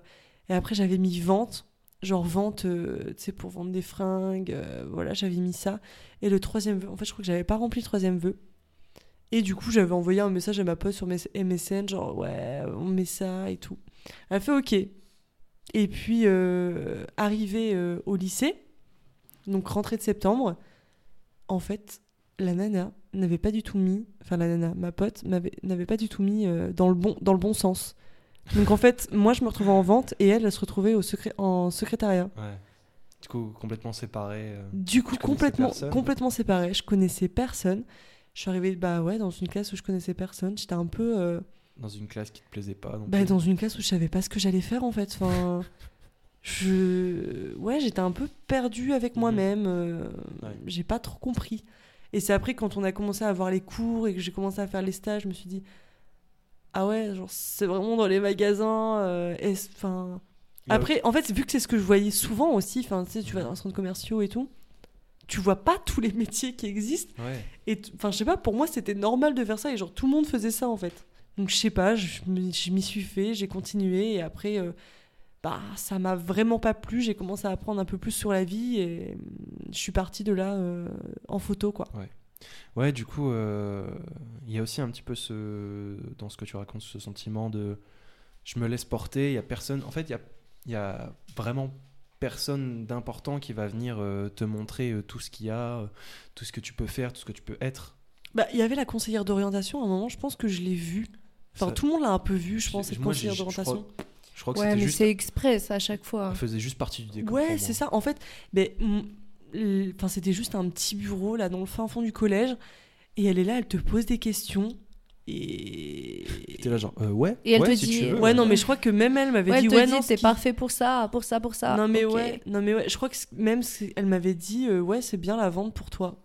et après, j'avais mis vente. Genre vente, euh, tu sais, pour vendre des fringues. voilà, j'avais mis ça. Et le troisième vœu, en fait, je crois que j'avais pas rempli le troisième vœu. Et du coup, j'avais envoyé un message à ma pote sur mes MSN, genre, ouais, on met ça et tout. Elle a fait OK. Et puis, arrivé au lycée, donc rentrée de septembre, en fait, la nana n'avait pas du tout mis, enfin la nana, ma pote, n'avait pas du tout mis euh, dans, le bon, dans le bon sens. Donc en fait, moi je me retrouvais en vente et elle, elle se retrouvait au secré- en secrétariat. Ouais. Du coup, complètement séparé. euh. Du coup, complètement, complètement séparée. Je connaissais personne. Je suis arrivée bah ouais, dans une classe où je connaissais personne. J'étais un peu euh, Dans une classe qui te plaisait pas. non bah, plus. dans une classe où je savais pas ce que j'allais faire en fait. Enfin, je ouais, j'étais un peu perdue avec Mhm. moi-même. euh, Ouais. J'ai pas trop compris. Et c'est après quand on a commencé à avoir les cours et que j'ai commencé à faire les stages, je me suis dit ah ouais, genre c'est vraiment dans les magasins. euh. Il y a Après, en fait, vu que c'est ce que je voyais souvent aussi, enfin, tu sais, tu vas dans un centre commerciaux et tout, tu vois pas tous les métiers qui existent. Ouais. Et enfin, je sais pas, pour moi, c'était normal de faire ça et genre tout le monde faisait ça en fait. Donc je sais pas, je m'y suis fait, j'ai continué et après, euh, bah, ça m'a vraiment pas plu. J'ai commencé à apprendre un peu plus sur la vie et hum, je suis partie de là euh, en photo quoi. Ouais, du coup, euh, il y a aussi un petit peu ce, dans ce que tu racontes, ce sentiment de je me laisse porter, il y a personne. En fait, il y a, il y a vraiment personne d'important qui va venir euh, te montrer euh, tout ce qu'il y a, tout ce que tu peux faire, tout ce que tu peux être. Bah, il y avait la conseillère d'orientation à un moment, je pense que je l'ai vue. Enfin, Ça- tout le monde l'a un peu vue, je pense, cette moi, conseillère crois- d'orientation. Je crois que Ouais, c'était mais juste. c'est express à chaque fois. Elle faisait juste partie du décor. Ouais, c'est ça. En fait, mais, enfin, c'était juste un petit bureau là dans le fin fond du collège. Et elle est là, elle te pose des questions. Et. T'es là, genre, euh, ouais. Et elle ouais, te si dit- tu veux, Ouais, non, mais je crois que même elle m'avait Ouais, dit elle te ouais, dit, non, c'est ce qui- parfait pour ça, pour ça, pour ça. non, mais Ok. ouais, non, mais ouais, je crois que même elle m'avait dit euh, ouais, c'est bien la vente pour toi.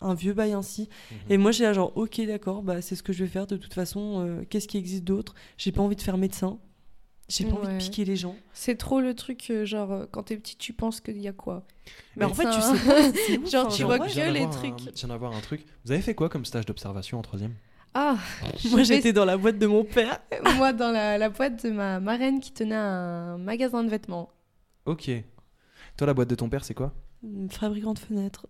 Un vieux bail ainsi. Mhm. Et moi, j'ai là, genre, ok, d'accord, bah, c'est ce que je vais faire de toute façon. euh, Qu'est-ce qui existe d'autre? J'ai pas envie de faire médecin. J'ai pas envie de piquer les gens. C'est trop le truc, euh, genre, euh, quand t'es petit, tu penses qu'il y a quoi? Mais, en fait, tu sais pas. Genre, hein. tu Tiens, vois que les d'avoir un- trucs. Je viens d'avoir un truc. Vous avez fait quoi comme stage d'observation en troisième? Ah Moi, j'étais dans la boîte de mon père. Moi, dans la, la boîte de ma marraine qui tenait un magasin de vêtements. Ok. Toi, la boîte de ton père, c'est quoi? Une Fabricant de fenêtres.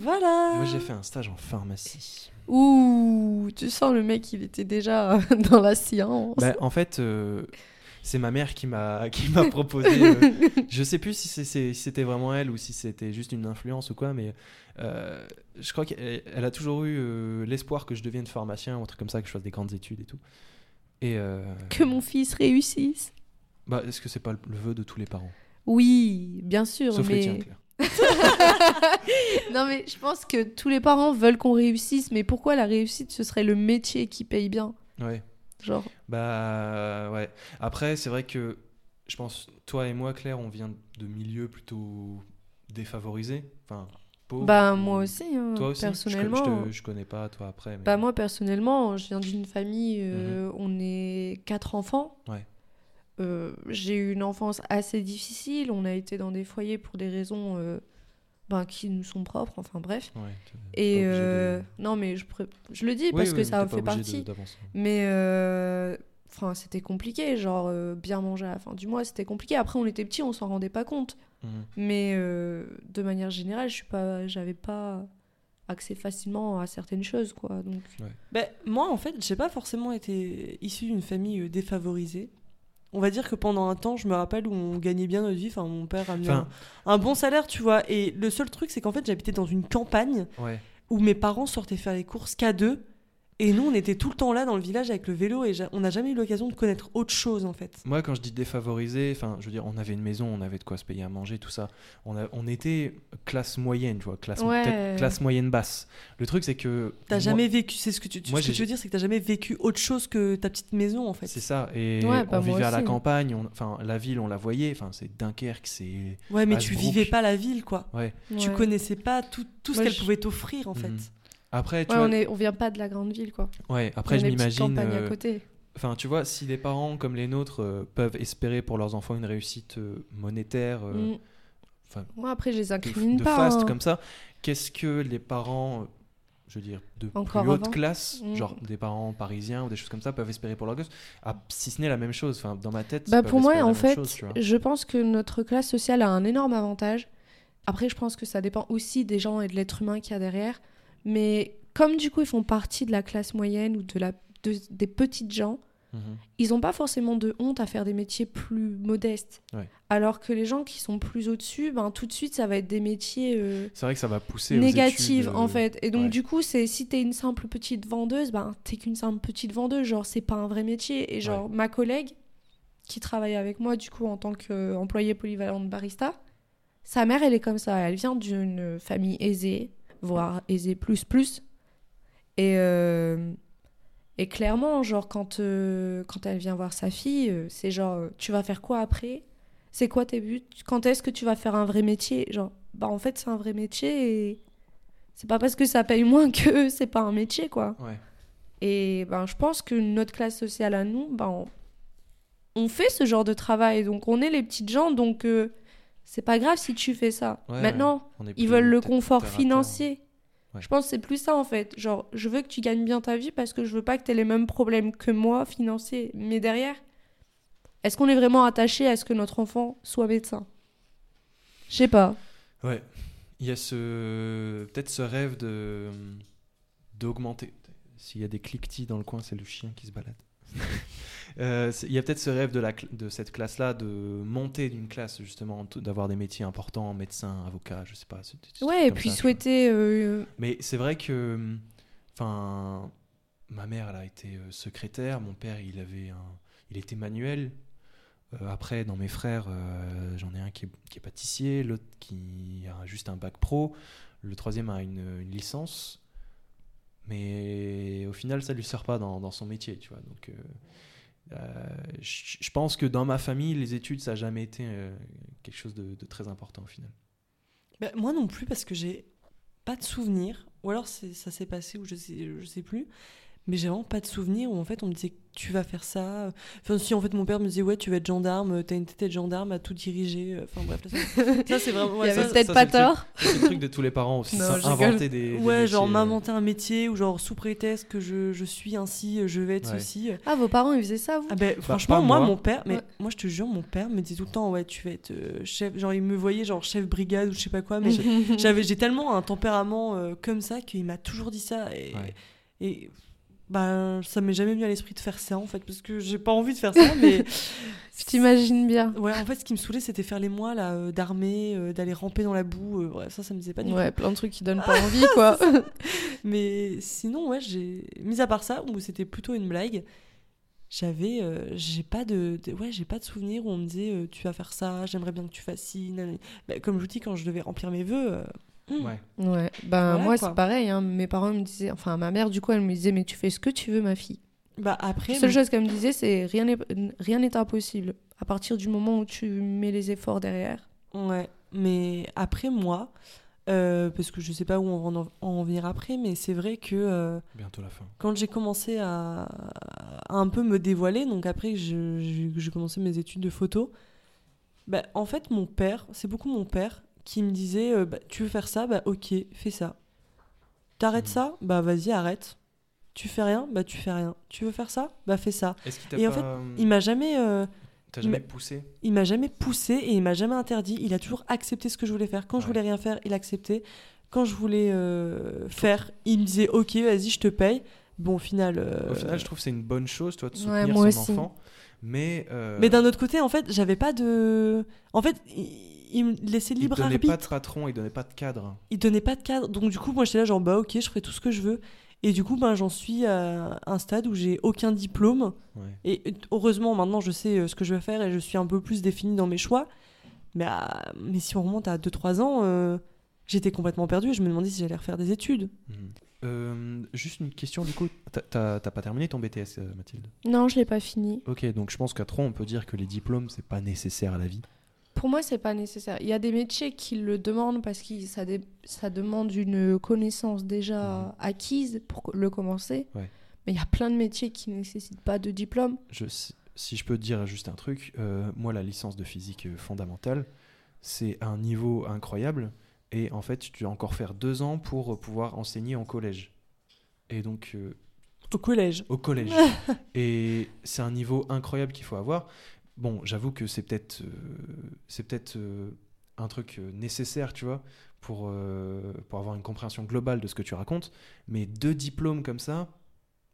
voilà. Moi, j'ai fait un stage en pharmacie. Ouh, tu sens le mec, il était déjà dans la science. Bah, en fait, euh, c'est ma mère qui m'a qui m'a proposé. euh, je sais plus si c'était vraiment elle ou si c'était juste une influence ou quoi, mais euh, je crois qu'elle elle a toujours eu euh, l'espoir que je devienne pharmacien ou un truc comme ça, que je fasse des grandes études et tout. Et euh, Que mon fils réussisse. bah, est-ce que c'est pas le, vœu de tous les parents? Oui, bien sûr, Sauf les mais... tiens, Claire. non, mais je pense que tous les parents veulent qu'on réussisse, mais pourquoi la réussite, ce serait le métier qui paye bien? Ouais. Genre, Bah ouais. Après, c'est vrai que je pense, toi et moi, Claire, on vient de milieux plutôt défavorisés. Enfin, pauvres. bah moi aussi, hein, Toi aussi personnellement. Je, te- je connais pas, toi, après. mais- Bah moi personnellement, je viens d'une famille, euh, on est quatre enfants. Mhm. Ouais. Euh, j'ai eu une enfance assez difficile. On a été dans des foyers pour des raisons euh, ben, qui nous sont propres. Enfin bref. Ouais, Et de- euh, non mais je, pré- je le dis Oui, parce oui, que ça en fait de- partie. Mais euh, enfin c'était compliqué. Genre euh, bien manger à la fin du mois, c'était compliqué. Après on était petits, on s'en rendait pas compte. Mhm. Mais euh, de manière générale, je suis pas, j'avais pas accès facilement à certaines choses, quoi. Donc, Ben, moi, en fait, j'ai pas forcément été issue d'une famille défavorisée. On va dire que pendant un temps, je me rappelle où on gagnait bien notre vie. Enfin, mon père a mis Enfin- un, un bon salaire, tu vois. Et le seul truc, c'est qu'en fait, j'habitais dans une campagne Ouais. où mes parents sortaient faire les courses qu'à deux. Et nous, on était tout le temps là dans le village avec le vélo et on n'a jamais eu l'occasion de connaître autre chose, en fait. Moi, quand je dis défavorisé, enfin, je veux dire, on avait une maison, on avait de quoi se payer à manger, tout ça. On, a, on était classe moyenne, tu vois, classe, Ouais. classe moyenne basse. Le truc, c'est que. T'as jamais vécu, c'est ce que tu, Moi, ce que tu veux dire, c'est que t'as jamais vécu autre chose que ta petite maison, en fait. C'est ça. Et Ouais, bah, on vivait à la campagne, enfin, la ville, on la voyait. Enfin, c'est Dunkerque, c'est. Ouais, mais tu vivais pas la ville, quoi. Ouais. Tu connaissais pas tout, tout ce qu'elle je- pouvait t'offrir, en fait. Mhm. Après, tu Ouais, vois. on, est, on vient pas de la grande ville, quoi. Ouais, après, on je m'imagine. campagne euh, à côté. Enfin, tu vois, si des parents comme les nôtres euh, peuvent espérer pour leurs enfants une réussite euh, monétaire, euh, Mm. Moi, après, je les de, incrimine de pas. fast hein. comme ça, qu'est-ce que les parents, je veux dire, de Encore plus haute classe, Mm. genre des parents parisiens ou des choses comme ça, peuvent espérer pour leur gosse Ah, Si ce n'est la même chose, enfin, dans ma tête, Bah pour moi, en fait, chose, je pense que notre classe sociale a un énorme avantage. Après, je pense que ça dépend aussi des gens et de l'être humain qu'il y a derrière. Mais comme du coup, ils font partie de la classe moyenne ou de la, de- des petites gens, Mhm. ils n'ont pas forcément de honte à faire des métiers plus modestes. Ouais. Alors que les gens qui sont plus au-dessus, ben, tout de suite, ça va être des métiers euh, C'est vrai que ça va pousser études, en euh, fait. Et donc, ouais. du coup, c'est si t'es une simple petite vendeuse, ben, t'es qu'une simple petite vendeuse. Genre, c'est pas un vrai métier. Et genre, ma collègue qui travaille avec moi, du coup, en tant qu'employée polyvalente barista, sa mère, elle est comme ça. Elle vient d'une famille aisée, voire aisée plus plus. Et, euh, et clairement, genre, quand, euh, quand elle vient voir sa fille, euh, c'est genre, tu vas faire quoi après? C'est quoi tes buts? Quand est-ce que tu vas faire un vrai métier? Genre, bah en fait, c'est un vrai métier et c'est pas parce que ça paye moins que c'est pas un métier, quoi. Ouais. Et ben, je pense que notre classe sociale à nous, ben, on, on fait ce genre de travail. Donc, on est les petites gens, donc c'est pas grave si tu fais ça. Ouais, Maintenant, ils veulent le confort financier. Ouais. Je pense que c'est plus ça en fait. Genre, je veux que tu gagnes bien ta vie parce que je veux pas que tu aies les mêmes problèmes que moi financiers. Mais derrière, est-ce qu'on est vraiment attaché à ce que notre enfant soit médecin? Je sais pas. Ouais. Il y a ce peut-être ce rêve de d'augmenter. S'il y a des cliquetis dans le coin, c'est le chien qui se balade. Euh, il y a peut-être ce rêve de, la, de cette classe-là de monter d'une classe justement, d'avoir des métiers importants, médecin, avocat, je sais pas. trucs Ouais, et puis ça, souhaiter. euh, Mais c'est vrai que, enfin, ma mère, elle a été euh, secrétaire, mon père, il avait un, il était manuel. Euh, après, dans mes frères, j'en ai un qui est, qui est pâtissier, l'autre qui a juste un bac pro, le troisième a une, une licence. Mais au final, ça lui sert pas dans, dans son métier, tu vois. Donc, euh, je je pense que dans ma famille, les études, ça n'a jamais été euh, quelque chose de, très important au final. Bah, moi non plus, parce que j'ai pas de souvenir. Ou alors ça s'est passé, ou je sais, je sais plus. Mais j'ai vraiment pas de souvenir où en fait on me disait tu vas faire ça. Enfin, si en fait mon père me disait ouais, tu vas être gendarme, t'as une tête de gendarme à tout diriger. Enfin bref, là, ça, ça, c'est vraiment. ouais, Il y ça, avait peut-être pas c'est le truc. tort. C'est le truc de tous les parents aussi, Non, ça, je inventer des, des Ouais, genre métiers, euh, m'inventer un métier ou genre sous prétexte que je, je suis ainsi, je vais être Ouais. ceci. Ah, vos parents, ils faisaient ça, vous? Ah ben franchement pas moi, moi. mon père mais Ouais. moi je te jure mon père me disait tout le temps ouais tu vas être euh, chef genre il me voyait genre chef brigade ou je sais pas quoi mais j'avais j'ai tellement un tempérament euh, comme ça qu'il m'a toujours dit ça et, Ouais. et ben ça m'est jamais venu à l'esprit de faire ça en fait parce que j'ai pas envie de faire ça mais Je t'imagine bien. ouais en fait ce qui me saoulait c'était faire les mois là euh, d'armée euh, d'aller ramper dans la boue euh, bref ça ça me disait pas du Ouais, plein de trucs qui donnent pas envie, quoi. mais sinon ouais j'ai mis à part ça où c'était plutôt une blague j'avais euh, j'ai pas de, de- ouais j'ai pas de souvenir où on me disait tu vas faire ça j'aimerais bien que tu fasses ci. Bah, comme je vous dis quand je devais remplir mes vœux. Ouais. Ouais, ben Voilà, moi c'est pareil. hein. Mes parents me disaient, enfin ma mère du coup, elle me disait, mais tu fais ce que tu veux, ma fille. bah après La seule chose qu'elle me disait, c'est rien n'est rien n'est impossible. À partir du moment où tu mets les efforts derrière. Ouais, mais après moi, euh, parce que je sais pas où on va en, en venir après, mais c'est vrai que euh, Bientôt la fin. quand j'ai commencé à, à un peu me dévoiler, donc après que je- commencé mes études de photo, bah, en fait mon père, c'est beaucoup mon père qui me disait euh, bah, tu veux faire ça, bah ok, fais ça. T'arrêtes Mhm. ça, bah vas-y arrête. Tu fais rien, bah tu fais rien. Tu veux faire ça, bah fais ça. Et en fait, euh, Il m'a jamais euh, t'as jamais m'a- poussé? il m'a jamais poussé et il m'a jamais interdit. Il a toujours accepté ce que je voulais faire. Quand je Ouais. voulais rien faire, il acceptait. Quand je voulais euh, faire, il me disait ok, vas-y, je te paye. Bon, au final. euh, Au final, je trouve que c'est une bonne chose, toi, de Ouais, soutenir moi son aussi. enfant. Mais, euh, Mais d'un autre côté, en fait, j'avais pas de. En fait, il, il me laissait il libre donnait arbitre. pas de patron, il donnait pas de cadre. il donnait pas de cadre. Donc du coup, moi j'étais là genre bah ok, je ferai tout ce que je veux. Et du coup, ben j'en suis à un stade où j'ai aucun diplôme. Ouais. Et heureusement, maintenant je sais euh, ce que je veux faire et je suis un peu plus définie dans mes choix. Mais, à- mais si on remonte à 2-3 ans, euh, j'étais complètement perdue et je me demandais si j'allais refaire des études. Euh, juste une question, du coup, t'as- pas terminé ton BTS, euh, Mathilde? Non, je l'ai pas fini. Ok, donc je pense qu'à 3, on peut dire que les diplômes, c'est pas nécessaire à la vie. Pour moi, c'est pas nécessaire. Il y a des métiers qui le demandent parce que ça, dé- ça demande une connaissance déjà Mhm. acquise pour le commencer. Ouais. Mais il y a plein de métiers qui nécessitent pas de diplôme. Je, si, je peux te dire juste un truc, euh, moi, la licence de physique euh, fondamentale, c'est un niveau incroyable. Et en fait, tu dois encore faire deux ans pour pouvoir enseigner en collège. Et donc, euh, Au collège. au collège. et c'est un niveau incroyable qu'il faut avoir. Bon, j'avoue que c'est peut-être euh, c'est peut-être euh, un truc euh, nécessaire, tu vois, pour, pour avoir une compréhension globale de ce que tu racontes. Mais deux diplômes comme ça,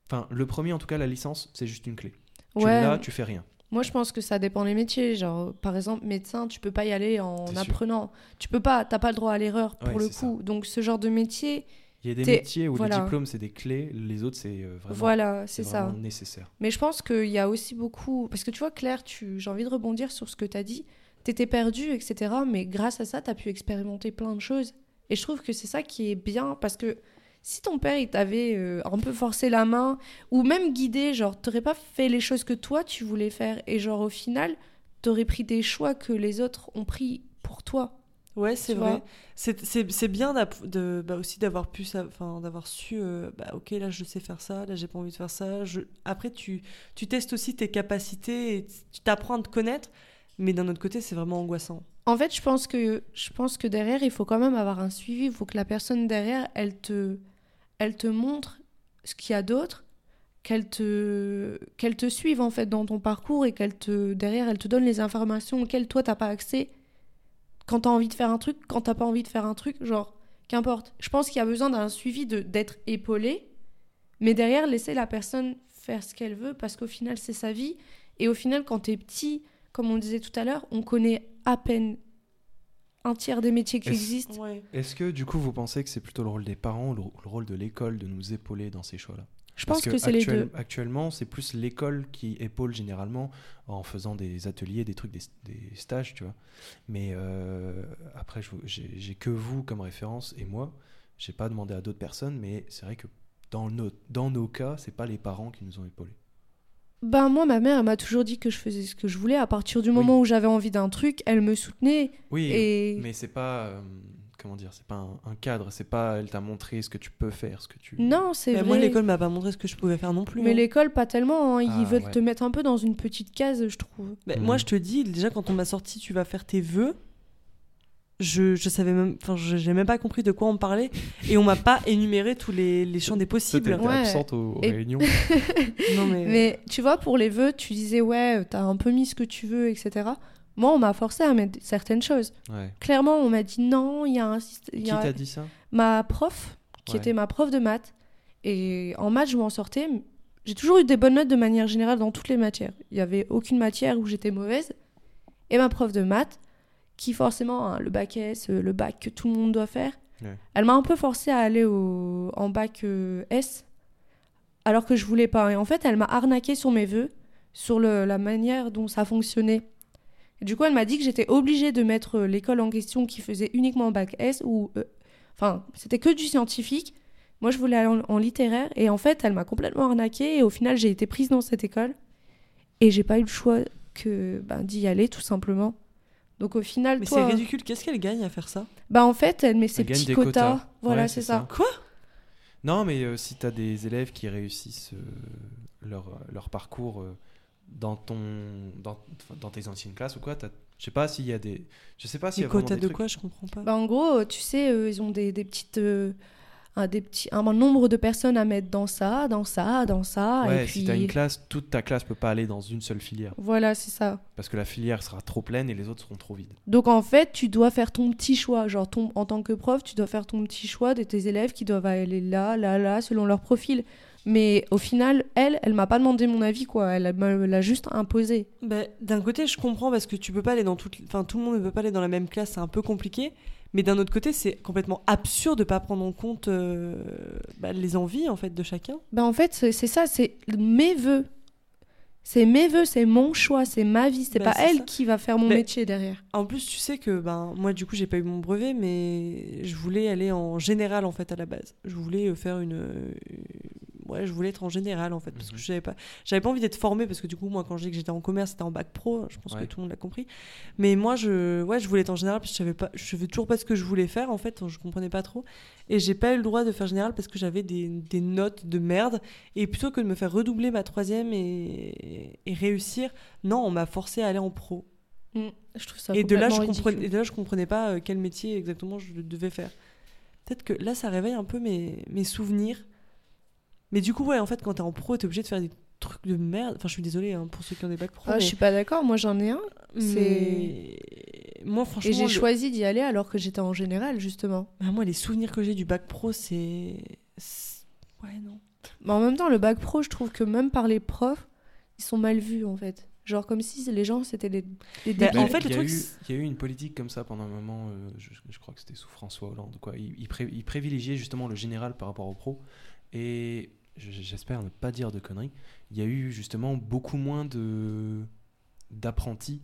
enfin, le premier, en tout cas, la licence, c'est juste une clé. Tu Ouais. l'as, tu fais rien. Moi, je pense que ça dépend des métiers. Genre, par exemple, médecin, tu peux pas y aller en apprenant. Tu peux pas, t'as pas le droit à l'erreur pour Ouais, le coup. Donc, ce genre de métier, Il y a des métiers où voilà. les diplômes, c'est des clés, les autres, c'est euh, vraiment, voilà, c'est ça. nécessaire. Mais je pense qu'il y a aussi beaucoup. Parce que tu vois, Claire, tu... j'ai envie de rebondir sur ce que tu as dit. T'étais perdu, etc. Mais grâce à ça, tu as pu expérimenter plein de choses. Et je trouve que c'est ça qui est bien. Parce que si ton père, il t'avait euh, un peu forcé la main, ou même guidé, genre, t'aurais pas fait les choses que toi, tu voulais faire. Et genre, au final, t'aurais pris des choix que les autres ont pris pour toi. Ouais, c'est vrai. C'est bien de, bah, aussi d'avoir pu, enfin, d'avoir su, euh, bah, ok, là je sais faire ça, là j'ai pas envie de faire ça. Je... Après, tu, tu testes aussi tes capacités et tu t'apprends à te connaître, mais d'un autre côté, c'est vraiment angoissant. En fait, je pense que je pense que derrière, il faut quand même avoir un suivi. Il faut que la personne derrière, elle te, elle te montre ce qu'il y a d'autre, qu'elle te, qu'elle te suive en fait dans ton parcours et qu'elle te derrière, elle te donne les informations auxquelles toi t'as pas accès. Quand t'as envie de faire un truc, quand t'as pas envie de faire un truc, genre qu'importe. Je pense qu'il y a besoin d'un suivi de d'être épaulé, mais derrière laisser la personne faire ce qu'elle veut parce qu'au final c'est sa vie et au final quand t'es petit comme on disait tout à l'heure, on connaît à peine un tiers des métiers qui Est-ce- existent. Ouais. Est-ce que du coup vous pensez que c'est plutôt le rôle des parents ou le rôle de l'école de nous épauler dans ces choix-là? Je Parce pense que, c'est les actuel- deux. Actuellement, c'est plus l'école qui épaule généralement en faisant des ateliers, des trucs, des, des stages, tu vois. Mais euh, après, j'ai que vous comme référence et moi. J'ai pas demandé à d'autres personnes, mais c'est vrai que dans nos, dans nos cas, c'est pas les parents qui nous ont épaulés. Ben moi, ma mère, elle m'a toujours dit que je faisais ce que je voulais. À partir du moment où j'avais envie d'un truc, elle me soutenait. Oui, Et mais c'est pas euh, comment dire, c'est pas un, un cadre, c'est pas elle t'a montré ce que tu peux faire, ce que tu. non, c'est Bah, vrai. moi, l'école m'a pas montré ce que je pouvais faire non plus. Mais hein. l'école, pas tellement. hein. Ils Ah, veulent ouais. te mettre un peu dans une petite case, je trouve. Bah. Moi, je te dis, déjà, quand on m'a sorti, tu vas faire tes vœux. Je, je savais même, enfin, je- j'ai même pas compris de quoi on parlait et on m'a pas énuméré tous les, les champs des possibles. t'étais Ouais. absente aux, aux Et- réunions. Non mais, Mais tu vois, pour les vœux, tu disais, ouais, t'as un peu mis ce que tu veux, etc. Moi, on m'a forcé à mettre certaines choses. Ouais. Clairement, on m'a dit non, il y a un système. Qui t'a dit ça? ma prof, qui Ouais. était ma prof de maths. Et en maths, je m'en sortais. J'ai toujours eu des bonnes notes de manière générale dans toutes les matières. Il n'y avait aucune matière où j'étais mauvaise. Et ma prof de maths, qui forcément, hein, le bac S, euh, le bac que tout le monde doit faire, Ouais. elle m'a un peu forcé à aller au... en bac euh, S, alors que je voulais pas. Et en fait, elle m'a arnaqué sur mes vœux, sur le- la manière dont ça fonctionnait. Et du coup, elle m'a dit que j'étais obligée de mettre euh, l'école en question qui faisait uniquement bac S ou euh, Enfin, c'était que du scientifique. Moi, je voulais aller en, en littéraire. Et en fait, elle m'a complètement arnaquée. Et au final, j'ai été prise dans cette école. Et j'ai pas eu le choix que ben, d'y aller, tout simplement. Donc au final, mais toi... c'est ridicule. Qu'est-ce qu'elle gagne à faire ça? Bah en fait, elle met ses Elle gagne petits des quotas. quotas. Voilà, Ouais, c'est ça. ça. Quoi? Non, mais euh, si tu as des élèves qui réussissent euh, leur, leur parcours euh, dans, ton, dans, dans tes anciennes classes ou quoi, t'as- je sais pas s'il y a des. Je sais pas s'il y a quotas de trucs- quoi Je comprends pas. Bah en gros, euh, tu sais, euh, ils ont des, des petites... euh, un, des petits, un nombre de personnes à mettre dans ça, dans ça, dans ça. ouais, et puis si t'as une classe, toute ta classe peut pas aller dans une seule filière. voilà, c'est ça. Parce que la filière sera trop pleine et les autres seront trop vides. Donc en fait, tu dois faire ton petit choix. Genre, ton, en tant que prof, tu dois faire ton petit choix de tes élèves qui doivent aller là, là, là, selon leur profil. Mais au final, elle, elle m'a pas demandé mon avis, quoi. Elle me l'a juste imposé. Bah, D'un côté, je comprends parce que tu peux pas aller dans toute, enfin tout le monde ne peut pas aller dans la même classe, c'est un peu compliqué. Mais d'un autre côté, c'est complètement absurde de pas prendre en compte euh, bah, les envies en fait de chacun. Ben en fait, c'est ça, c'est mes vœux. C'est mes vœux, c'est mon choix, c'est ma vie. C'est Bah, pas elle ça. qui va faire mon métier derrière. En plus, tu sais que ben moi du coup j'ai pas eu mon brevet, mais je voulais aller en général en fait à la base. Je voulais euh, faire une, ouais, je voulais être en général en fait parce que Mhm. j'avais pas, j'avais pas envie d'être formée parce que du coup moi quand je dis que j'étais en commerce c'était en bac pro, je pense Ouais. que tout le monde l'a compris. Mais moi je, ouais, je voulais être en général parce que je savais pas, je savais toujours pas ce que je voulais faire en fait, je comprenais pas trop et j'ai pas eu le droit de faire général parce que j'avais des, des notes de merde et plutôt que de me faire redoubler ma troisième et, et réussir, non on m'a forcé à aller en pro. Je trouve ça Et de, là, je comprenais, et de là, je comprenais pas euh, quel métier exactement je devais faire. Peut-être que là, ça réveille un peu mes, mes souvenirs. Mais du coup, ouais, en fait, quand t'es en pro, t'es obligé de faire des trucs de merde. Enfin, je suis désolée hein, pour ceux qui ont des bacs pro. Ah, mais... Je suis pas d'accord, moi j'en ai un. mais- Moi, franchement, Et j'ai le- choisi d'y aller alors que j'étais en général, justement. Ah, moi, les souvenirs que j'ai du bac pro, c'est. Ouais, non. Mais en même temps, le bac pro, je trouve que même par les profs, ils sont mal vus en fait. Genre comme si les gens c'était des, des Bah, en fait, le truc, il y a eu une politique comme ça pendant un moment, euh, je, je crois que c'était sous François Hollande. Quoi. Il, il pré- il privilégiait justement le général par rapport au pro. Et j'espère ne pas dire de conneries. Il y a eu justement beaucoup moins de d'apprentis.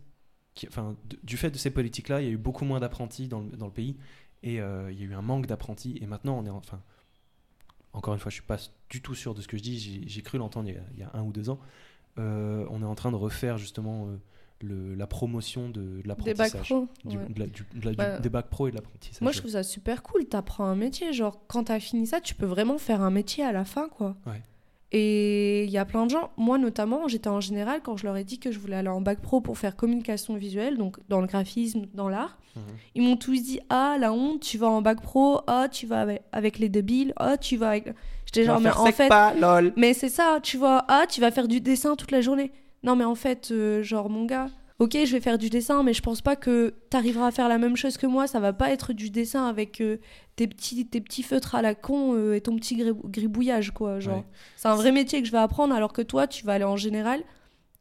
Enfin, du fait de ces politiques-là, il y a eu beaucoup moins d'apprentis dans le, dans le pays. Et euh, il y a eu un manque d'apprentis. Et maintenant, on est en- enfin. Encore une fois, je suis pas du tout sûr de ce que je dis. J'ai- cru l'entendre il y a un ou deux ans. Euh, on est en train de refaire justement euh, le, la promotion de, de des bacs l'apprentissage. pro. Du- ouais. de la- du- de la- du- des bacs pro et de l'apprentissage. Moi je trouve ça super cool, t'apprends un métier. Genre quand t'as fini ça, tu peux vraiment faire un métier à la fin quoi. Ouais. Et il y a plein de gens, moi notamment, j'étais en général quand je leur ai dit que je voulais aller en bac pro pour faire communication visuelle, donc dans le graphisme, dans l'art. Mhm. Ils m'ont tous dit Ah, la honte, tu vas en bac pro, ah, tu vas avec, avec les débiles, ah, tu vas avec. J'étais genre, mais en fait. pas, lol. Mais c'est ça, tu vois, ah, tu vas faire du dessin toute la journée. Non, mais en fait, euh, genre, mon gars, ok, je vais faire du dessin, mais je pense pas que t'arriveras à faire la même chose que moi. Ça va pas être du dessin avec euh, tes, petits, tes petits feutres à la con euh, et ton petit gribou- gribouillage, quoi. Genre, Ouais. c'est un vrai métier que je vais apprendre, alors que toi, tu vas aller en général.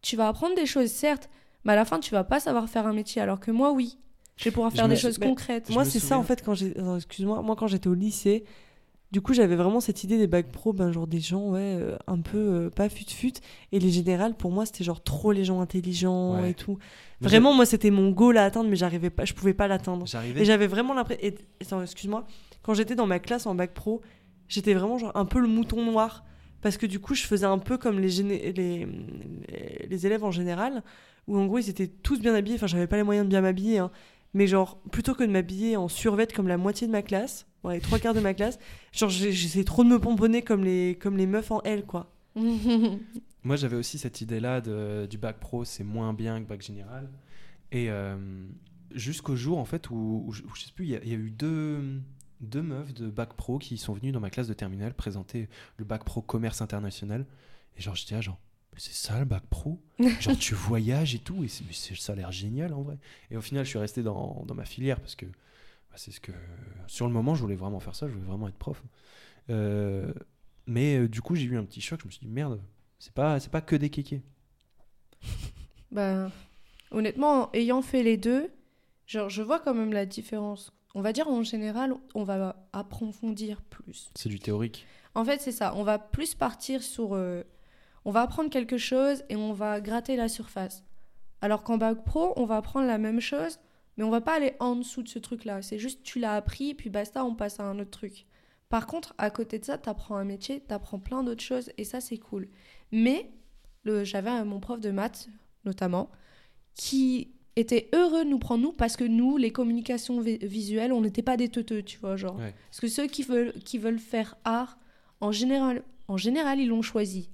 Tu vas apprendre des choses, certes, mais à la fin, tu vas pas savoir faire un métier, alors que moi, oui. Je vais pouvoir faire des choses mais concrètes. Moi, c'est ça en fait quand j'ai. Excuse-moi, moi quand j'étais au lycée, du coup j'avais vraiment cette idée des bacs pro, ben genre des gens, ouais, euh, un peu euh, pas fut-fut. Et les générales, pour moi, c'était genre trop les gens intelligents Ouais. et tout. Vraiment, moi, c'était mon goal à atteindre, mais j'arrivais pas, je pouvais pas l'atteindre. J'arrivais. Et j'avais vraiment l'impression. Excuse-moi, quand j'étais dans ma classe en bac pro, j'étais vraiment genre un peu le mouton noir. Parce que du coup, je faisais un peu comme les, géné- les, les, les élèves en général, où en gros, ils étaient tous bien habillés. Enfin, j'avais pas les moyens de bien m'habiller, hein. Mais genre, plutôt que de m'habiller en survêt comme la moitié de ma classe, ouais, les trois quarts de ma classe, genre, j'essayais trop de me pomponner comme les, comme les meufs en L, quoi. Moi, j'avais aussi cette idée-là de- du bac pro, c'est moins bien que bac général. Et euh, jusqu'au jour, en fait, où, où je, où je sais plus, il y, a- il y a eu deux, deux meufs de bac pro qui sont venues dans ma classe de terminale présenter le bac pro commerce international. Et genre, j'étais là, genre, c'est ça le bac pro Genre, tu voyages et tout, et c'est- ça a l'air génial en vrai. Et au final, je suis resté dans, dans ma filière parce que bah, c'est ce que. Sur le moment, je voulais vraiment faire ça, je voulais vraiment être prof. Euh, mais euh, du coup, j'ai eu un petit choc, je me suis dit, merde, c'est pas, c'est pas que des kékés. Ben, honnêtement, ayant fait les deux, genre, je vois quand même la différence. On va dire en général, on va approfondir plus. C'est du théorique. En fait, c'est ça. On va plus partir sur. euh, on va apprendre quelque chose et on va gratter la surface. Alors qu'en bac pro, on va apprendre la même chose, mais on va pas aller en dessous de ce truc-là. C'est juste tu l'as appris, puis basta, on passe à un autre truc. Par contre, à côté de ça, tu apprends un métier, tu apprends plein d'autres choses et ça, c'est cool. Mais le, j'avais mon prof de maths, notamment, qui était heureux de nous prendre, nous, parce que nous, les communications vi- visuelles, on n'était pas des teuteux, tu vois, genre. Ouais. Parce que ceux qui veulent, qui veulent faire art, en général, en général ils l'ont choisi.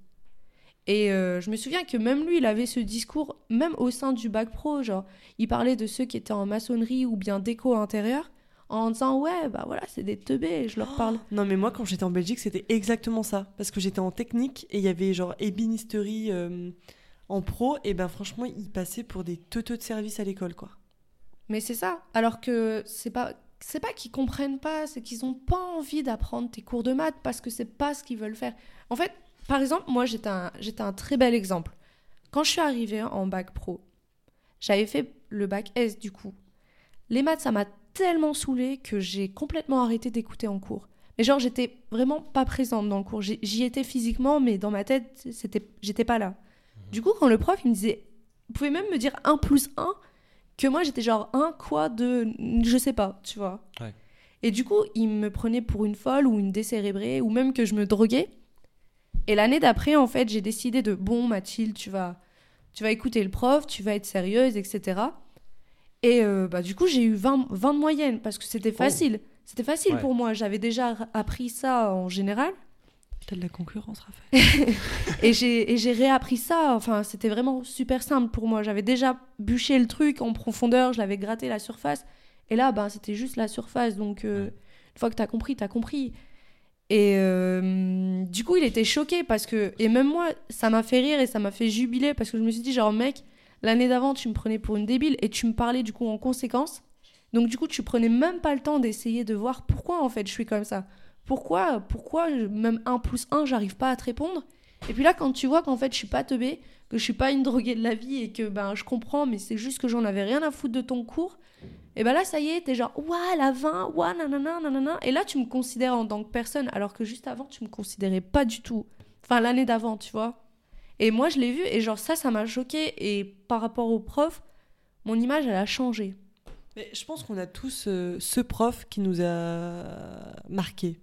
Et euh, je me souviens que même lui, il avait ce discours, même au sein du bac pro, genre, il parlait de ceux qui étaient en maçonnerie ou bien déco intérieur. en disant ouais, bah voilà, c'est des teubés, je leur parle. Non, mais moi, quand j'étais en Belgique, c'était exactement ça. Parce que j'étais en technique et il y avait genre ébénisterie euh, en pro. Et ben, franchement, ils passaient pour des teuteux de service à l'école, quoi. Mais c'est ça. Alors que c'est pas c'est pas qu'ils comprennent pas, c'est qu'ils ont pas envie d'apprendre tes cours de maths parce que c'est pas ce qu'ils veulent faire. En fait, par exemple, moi j'étais un, très bel exemple. Quand je suis arrivée en bac pro, j'avais fait le bac S du coup. Les maths, ça m'a tellement saoulée que j'ai complètement arrêté d'écouter en cours. Mais genre, j'étais vraiment pas présente dans le cours. J'y étais physiquement, mais dans ma tête, c'était, j'étais pas là. Du coup, quand le prof, il me disait, vous pouvez même me dire 1 plus 1, que moi j'étais genre un quoi de je sais pas tu vois Ouais. et du coup il me prenait pour une folle ou une décérébrée ou même que je me droguais et l'année d'après en fait j'ai décidé de bon Mathilde tu vas tu vas écouter le prof tu vas être sérieuse etc et euh, bah du coup j'ai eu 20, 20 de moyenne parce que c'était facile c'était facile Ouais. pour moi j'avais déjà appris ça en général T'as de la concurrence, Raphaël. et j'ai et j'ai réappris ça. Enfin, c'était vraiment super simple pour moi. J'avais déjà bûché le truc en profondeur, je l'avais gratté la surface. Et là, ben, c'était juste la surface. Donc, euh, Ouais. une fois que t'as compris, t'as compris. Et euh, du coup, il était choqué parce que. Et même moi, ça m'a fait rire et ça m'a fait jubiler parce que je me suis dit, genre, mec, l'année d'avant, tu me prenais pour une débile et tu me parlais du coup en conséquence. Donc, du coup, tu prenais même pas le temps d'essayer de voir pourquoi en fait je suis comme ça. Pourquoi, pourquoi même 1 plus 1, j'arrive pas à te répondre? Et puis là, quand tu vois qu'en fait, je suis pas teubée, que je suis pas une droguée de la vie et que ben je comprends, mais c'est juste que j'en avais rien à foutre de ton cours, et ben là, ça y est, t'es genre, ouah, la 20, ouah, nanana, nanana. Et là, tu me considères en tant que personne, alors que juste avant, tu me considérais pas du tout. Enfin, l'année d'avant, tu vois. Et moi, je l'ai vu, et genre, ça, ça m'a choqué. Et par rapport au prof, mon image, elle a changé. Mais je pense qu'on a tous euh, ce prof qui nous a marqué.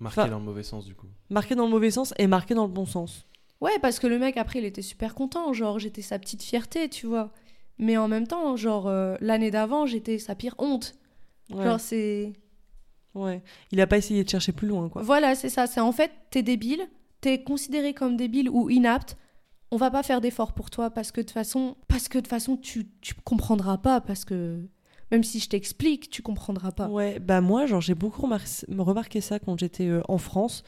Marqué Enfin- dans le mauvais sens, du coup. Marqué dans le mauvais sens et marqué dans le bon sens. Ouais, parce que le mec, après, il était super content. Genre, j'étais sa petite fierté, tu vois. Mais en même temps, genre, euh, l'année d'avant, j'étais sa pire honte. Ouais. Genre, c'est. ouais. Il a pas essayé de chercher plus loin, quoi. Voilà, c'est ça. C'est en fait, t'es débile, t'es considéré comme débile ou inapte. On va pas faire d'efforts pour toi parce que de toute façon, parce que de toute façon, tu, tu comprendras pas. Parce que même si je t'explique, tu comprendras pas. Ouais, bah moi, genre, j'ai beaucoup remar- remarqué ça quand j'étais euh, en France,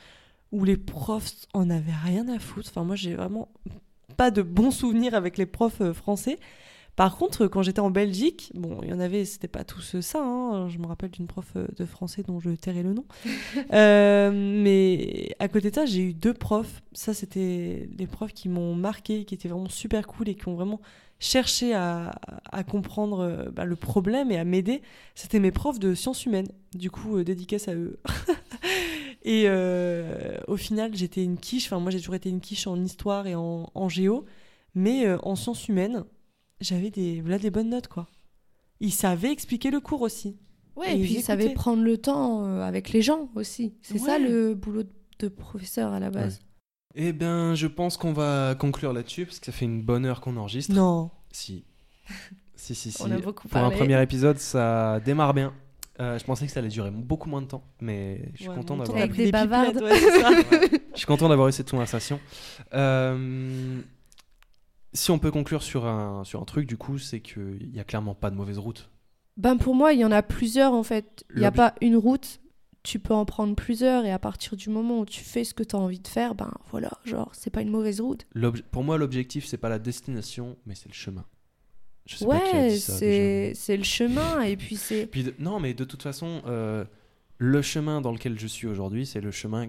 où les profs en avaient rien à foutre. Enfin, moi, j'ai vraiment pas de bons souvenirs avec les profs euh, français. Par contre, quand j'étais en Belgique, bon, il y en avait, c'était pas tous euh, ça. hein. Je me rappelle d'une prof de français dont je tairai le nom. Euh, mais à côté de ça, j'ai eu deux profs. Ça, c'était des profs qui m'ont marqué, qui étaient vraiment super cool et qui ont vraiment cherché à, à comprendre euh, bah, le problème et à m'aider. C'était mes profs de sciences humaines. Du coup, euh, dédicace à eux. et euh, au final, j'étais une quiche. Enfin, moi, j'ai toujours été une quiche en histoire et en, en géo. Mais en sciences humaines, j'avais des, voilà, des bonnes notes, quoi. Ils savaient expliquer le cours aussi. Ouais, Et et puis ils écoutaient. prendre le temps avec les gens aussi. C'est ça le boulot de- de professeur à la base. Eh bien, je pense qu'on va conclure là-dessus, parce que ça fait une bonne heure qu'on enregistre. Non. Si. Si, si, si. On a beaucoup Pour un premier épisode, ça démarre bien. Euh, je pensais que ça allait durer beaucoup moins de temps, mais je suis Ouais, content d'avoir pris des bavardes. ouais. Je suis content d'avoir eu cette conversation. Euh, si on peut conclure sur un, sur un truc, du coup, c'est qu'il n'y a clairement pas de mauvaise route. Ben pour moi, il y en a plusieurs en fait. Il n'y a pas une route. Tu peux en prendre plusieurs et à partir du moment où tu fais ce que tu as envie de faire, ben voilà, genre, c'est pas une mauvaise route. Pour moi, l'objectif, c'est pas la destination, mais c'est le chemin. Je sais Ouais, c'est le chemin et puis c'est. Puis de- non, mais de toute façon, euh, le chemin dans lequel je suis aujourd'hui, c'est le chemin.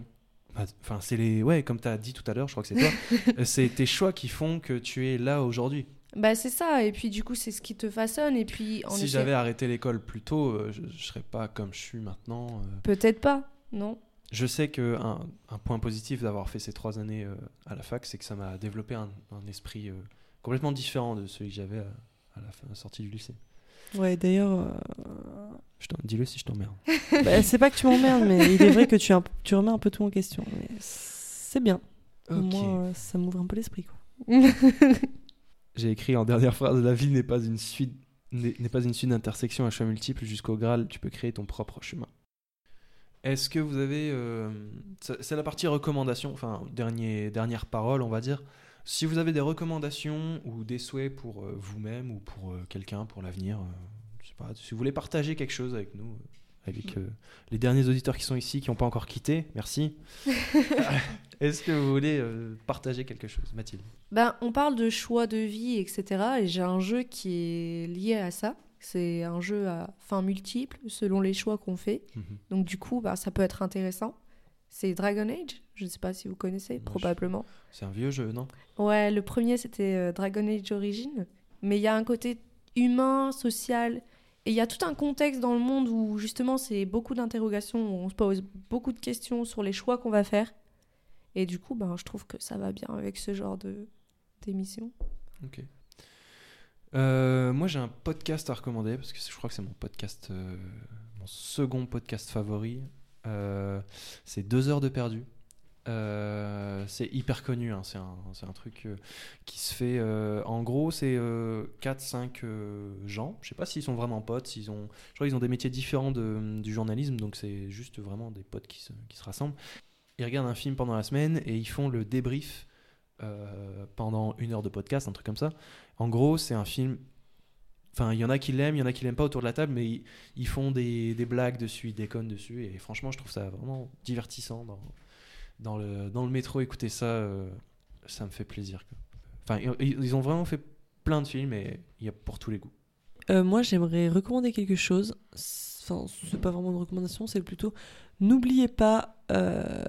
Enfin, c'est les. Ouais, comme tu as dit tout à l'heure, je crois que c'est toi. c'est tes choix qui font que tu es là aujourd'hui. Bah c'est ça et puis du coup c'est ce qui te façonne et puis en Si effet- j'avais arrêté l'école plus tôt, euh, je, je serais pas comme je suis maintenant. euh. peut-être pas, non. Je sais que un, un point positif d'avoir fait ces trois années euh, à la fac, c'est que ça m'a développé un, un esprit euh, complètement différent de celui que j'avais à, à la fin, à la sortie du lycée. Ouais, d'ailleurs, euh, Dis-le si je t'emmerde. bah, c'est pas que tu m'emmerdes, mais il est vrai que tu, un- tu remets un peu tout en question. C'est bien. Au Ok. moins, euh, ça m'ouvre un peu l'esprit, quoi. J'ai écrit en dernière phrase La vie n'est pas une suite n'est pas une suite d'intersections à choix multiples jusqu'au Graal. Tu peux créer ton propre chemin. Est-ce que vous avez euh, c'est la partie recommandation, enfin dernière parole, on va dire. Si vous avez des recommandations ou des souhaits pour euh, vous-même ou pour euh, quelqu'un pour l'avenir, je sais voilà, si vous voulez partager quelque chose avec nous, avec euh, les derniers auditeurs qui sont ici, qui n'ont pas encore quitté, merci. Est-ce que vous voulez euh, partager quelque chose, Mathilde? Ben, on parle de choix de vie, etc. Et j'ai un jeu qui est lié à ça. C'est un jeu à fin multiple, selon les choix qu'on fait. Mhm. Donc du coup, bah, ça peut être intéressant. C'est Dragon Age? Je ne sais pas si vous connaissez, Moi, je- probablement. C'est un vieux jeu, non? Ouais, le premier c'était euh, Dragon Age Origin, mais il y a un côté humain, social, et il y a tout un contexte dans le monde où justement c'est beaucoup d'interrogations, où on se pose beaucoup de questions sur les choix qu'on va faire. Et du coup, ben, je trouve que ça va bien avec ce genre de d'émission. Ok. Euh, moi, j'ai un podcast à recommander parce que je crois que c'est mon podcast, euh, mon second podcast favori. Euh, c'est Deux heures de perdu. Euh, c'est hyper connu, hein, c'est un, truc euh, qui se fait. euh, en gros, c'est 4-5 gens. Je sais pas s'ils sont vraiment potes. S'ils ont, je crois qu'ils ont des métiers différents du journalisme, donc c'est juste vraiment des potes qui se, rassemblent. Ils regardent un film pendant la semaine et ils font le débrief pendant une heure de podcast, un truc comme ça. En gros, c'est un film. Enfin, il y en a qui l'aiment, il y en a qui l'aiment pas autour de la table, mais ils, ils font des, blagues dessus, ils déconnent dessus. Et franchement, je trouve ça vraiment divertissant dans, le, dans le métro. Écouter ça, euh, ça me fait plaisir. quoi. Enfin, ils, ils ont vraiment fait plein de films et il y a pour tous les goûts. Euh, moi, j'aimerais recommander quelque chose. Enfin, c'est pas vraiment une recommandation, c'est plutôt n'oubliez pas. euh,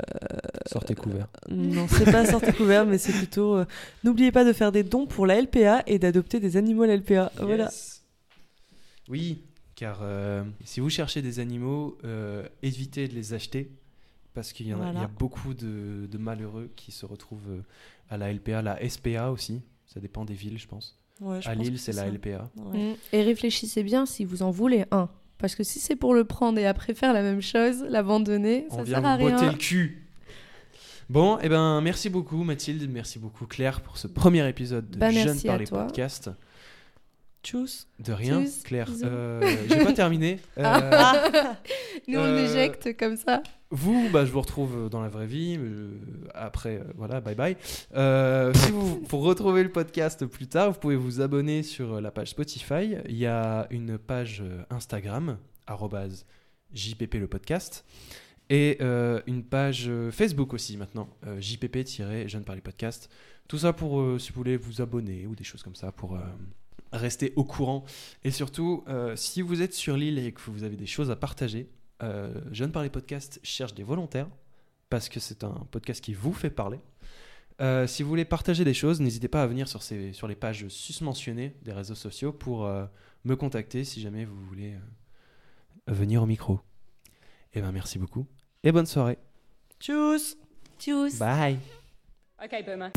Sortez couvert. Non, c'est pas sortez couvert, mais c'est plutôt euh, n'oubliez pas de faire des dons pour la LPA et d'adopter des animaux à la LPA. Voilà. Yes. Oui, car euh, si vous cherchez des animaux, euh, évitez de les acheter parce qu'il y, a- y beaucoup de, de malheureux qui se retrouvent euh, à la LPA, la SPA aussi. Ça dépend des villes, je pense. Ouais, je à pense Lille, c'est la. LPA. Ouais. Mm. Et réfléchissez bien si vous en voulez un. Parce que si c'est pour le prendre et après faire la même chose, l'abandonner, On ça vient sert à vous botter rien. le cul. Bon, et ben merci beaucoup Mathilde, merci beaucoup Claire pour ce premier épisode de Bah, Jeunes par les toi. podcasts. Tchuss. De rien, Tchuss, Claire. Euh, J'ai pas terminé. Euh, Nous, on Euh, l'éjecte comme ça. Vous, bah, je vous retrouve dans la vraie vie. euh, après, euh, voilà, bye bye. Euh, si vous, pour retrouver le podcast plus tard, vous pouvez vous abonner sur la page Spotify. Il y a une page Instagram, arrobase JPP le podcast. Et euh, une page Facebook aussi maintenant, euh, JPP-Jeune par les podcasts. Tout ça pour, euh, si vous voulez vous abonner ou des choses comme ça, pour rester au courant. Et surtout, euh, si vous êtes sur l'île et que vous avez des choses à partager, euh, Jeune par les podcasts cherche des volontaires parce que c'est un podcast qui vous fait parler. Euh, si vous voulez partager des choses, n'hésitez pas à venir sur, ces, sur les pages susmentionnées des réseaux sociaux pour euh, me contacter si jamais vous voulez euh, venir au micro. Et ben merci beaucoup et bonne soirée. Tchuss. Tchuss. Bye. Okay, Boomer.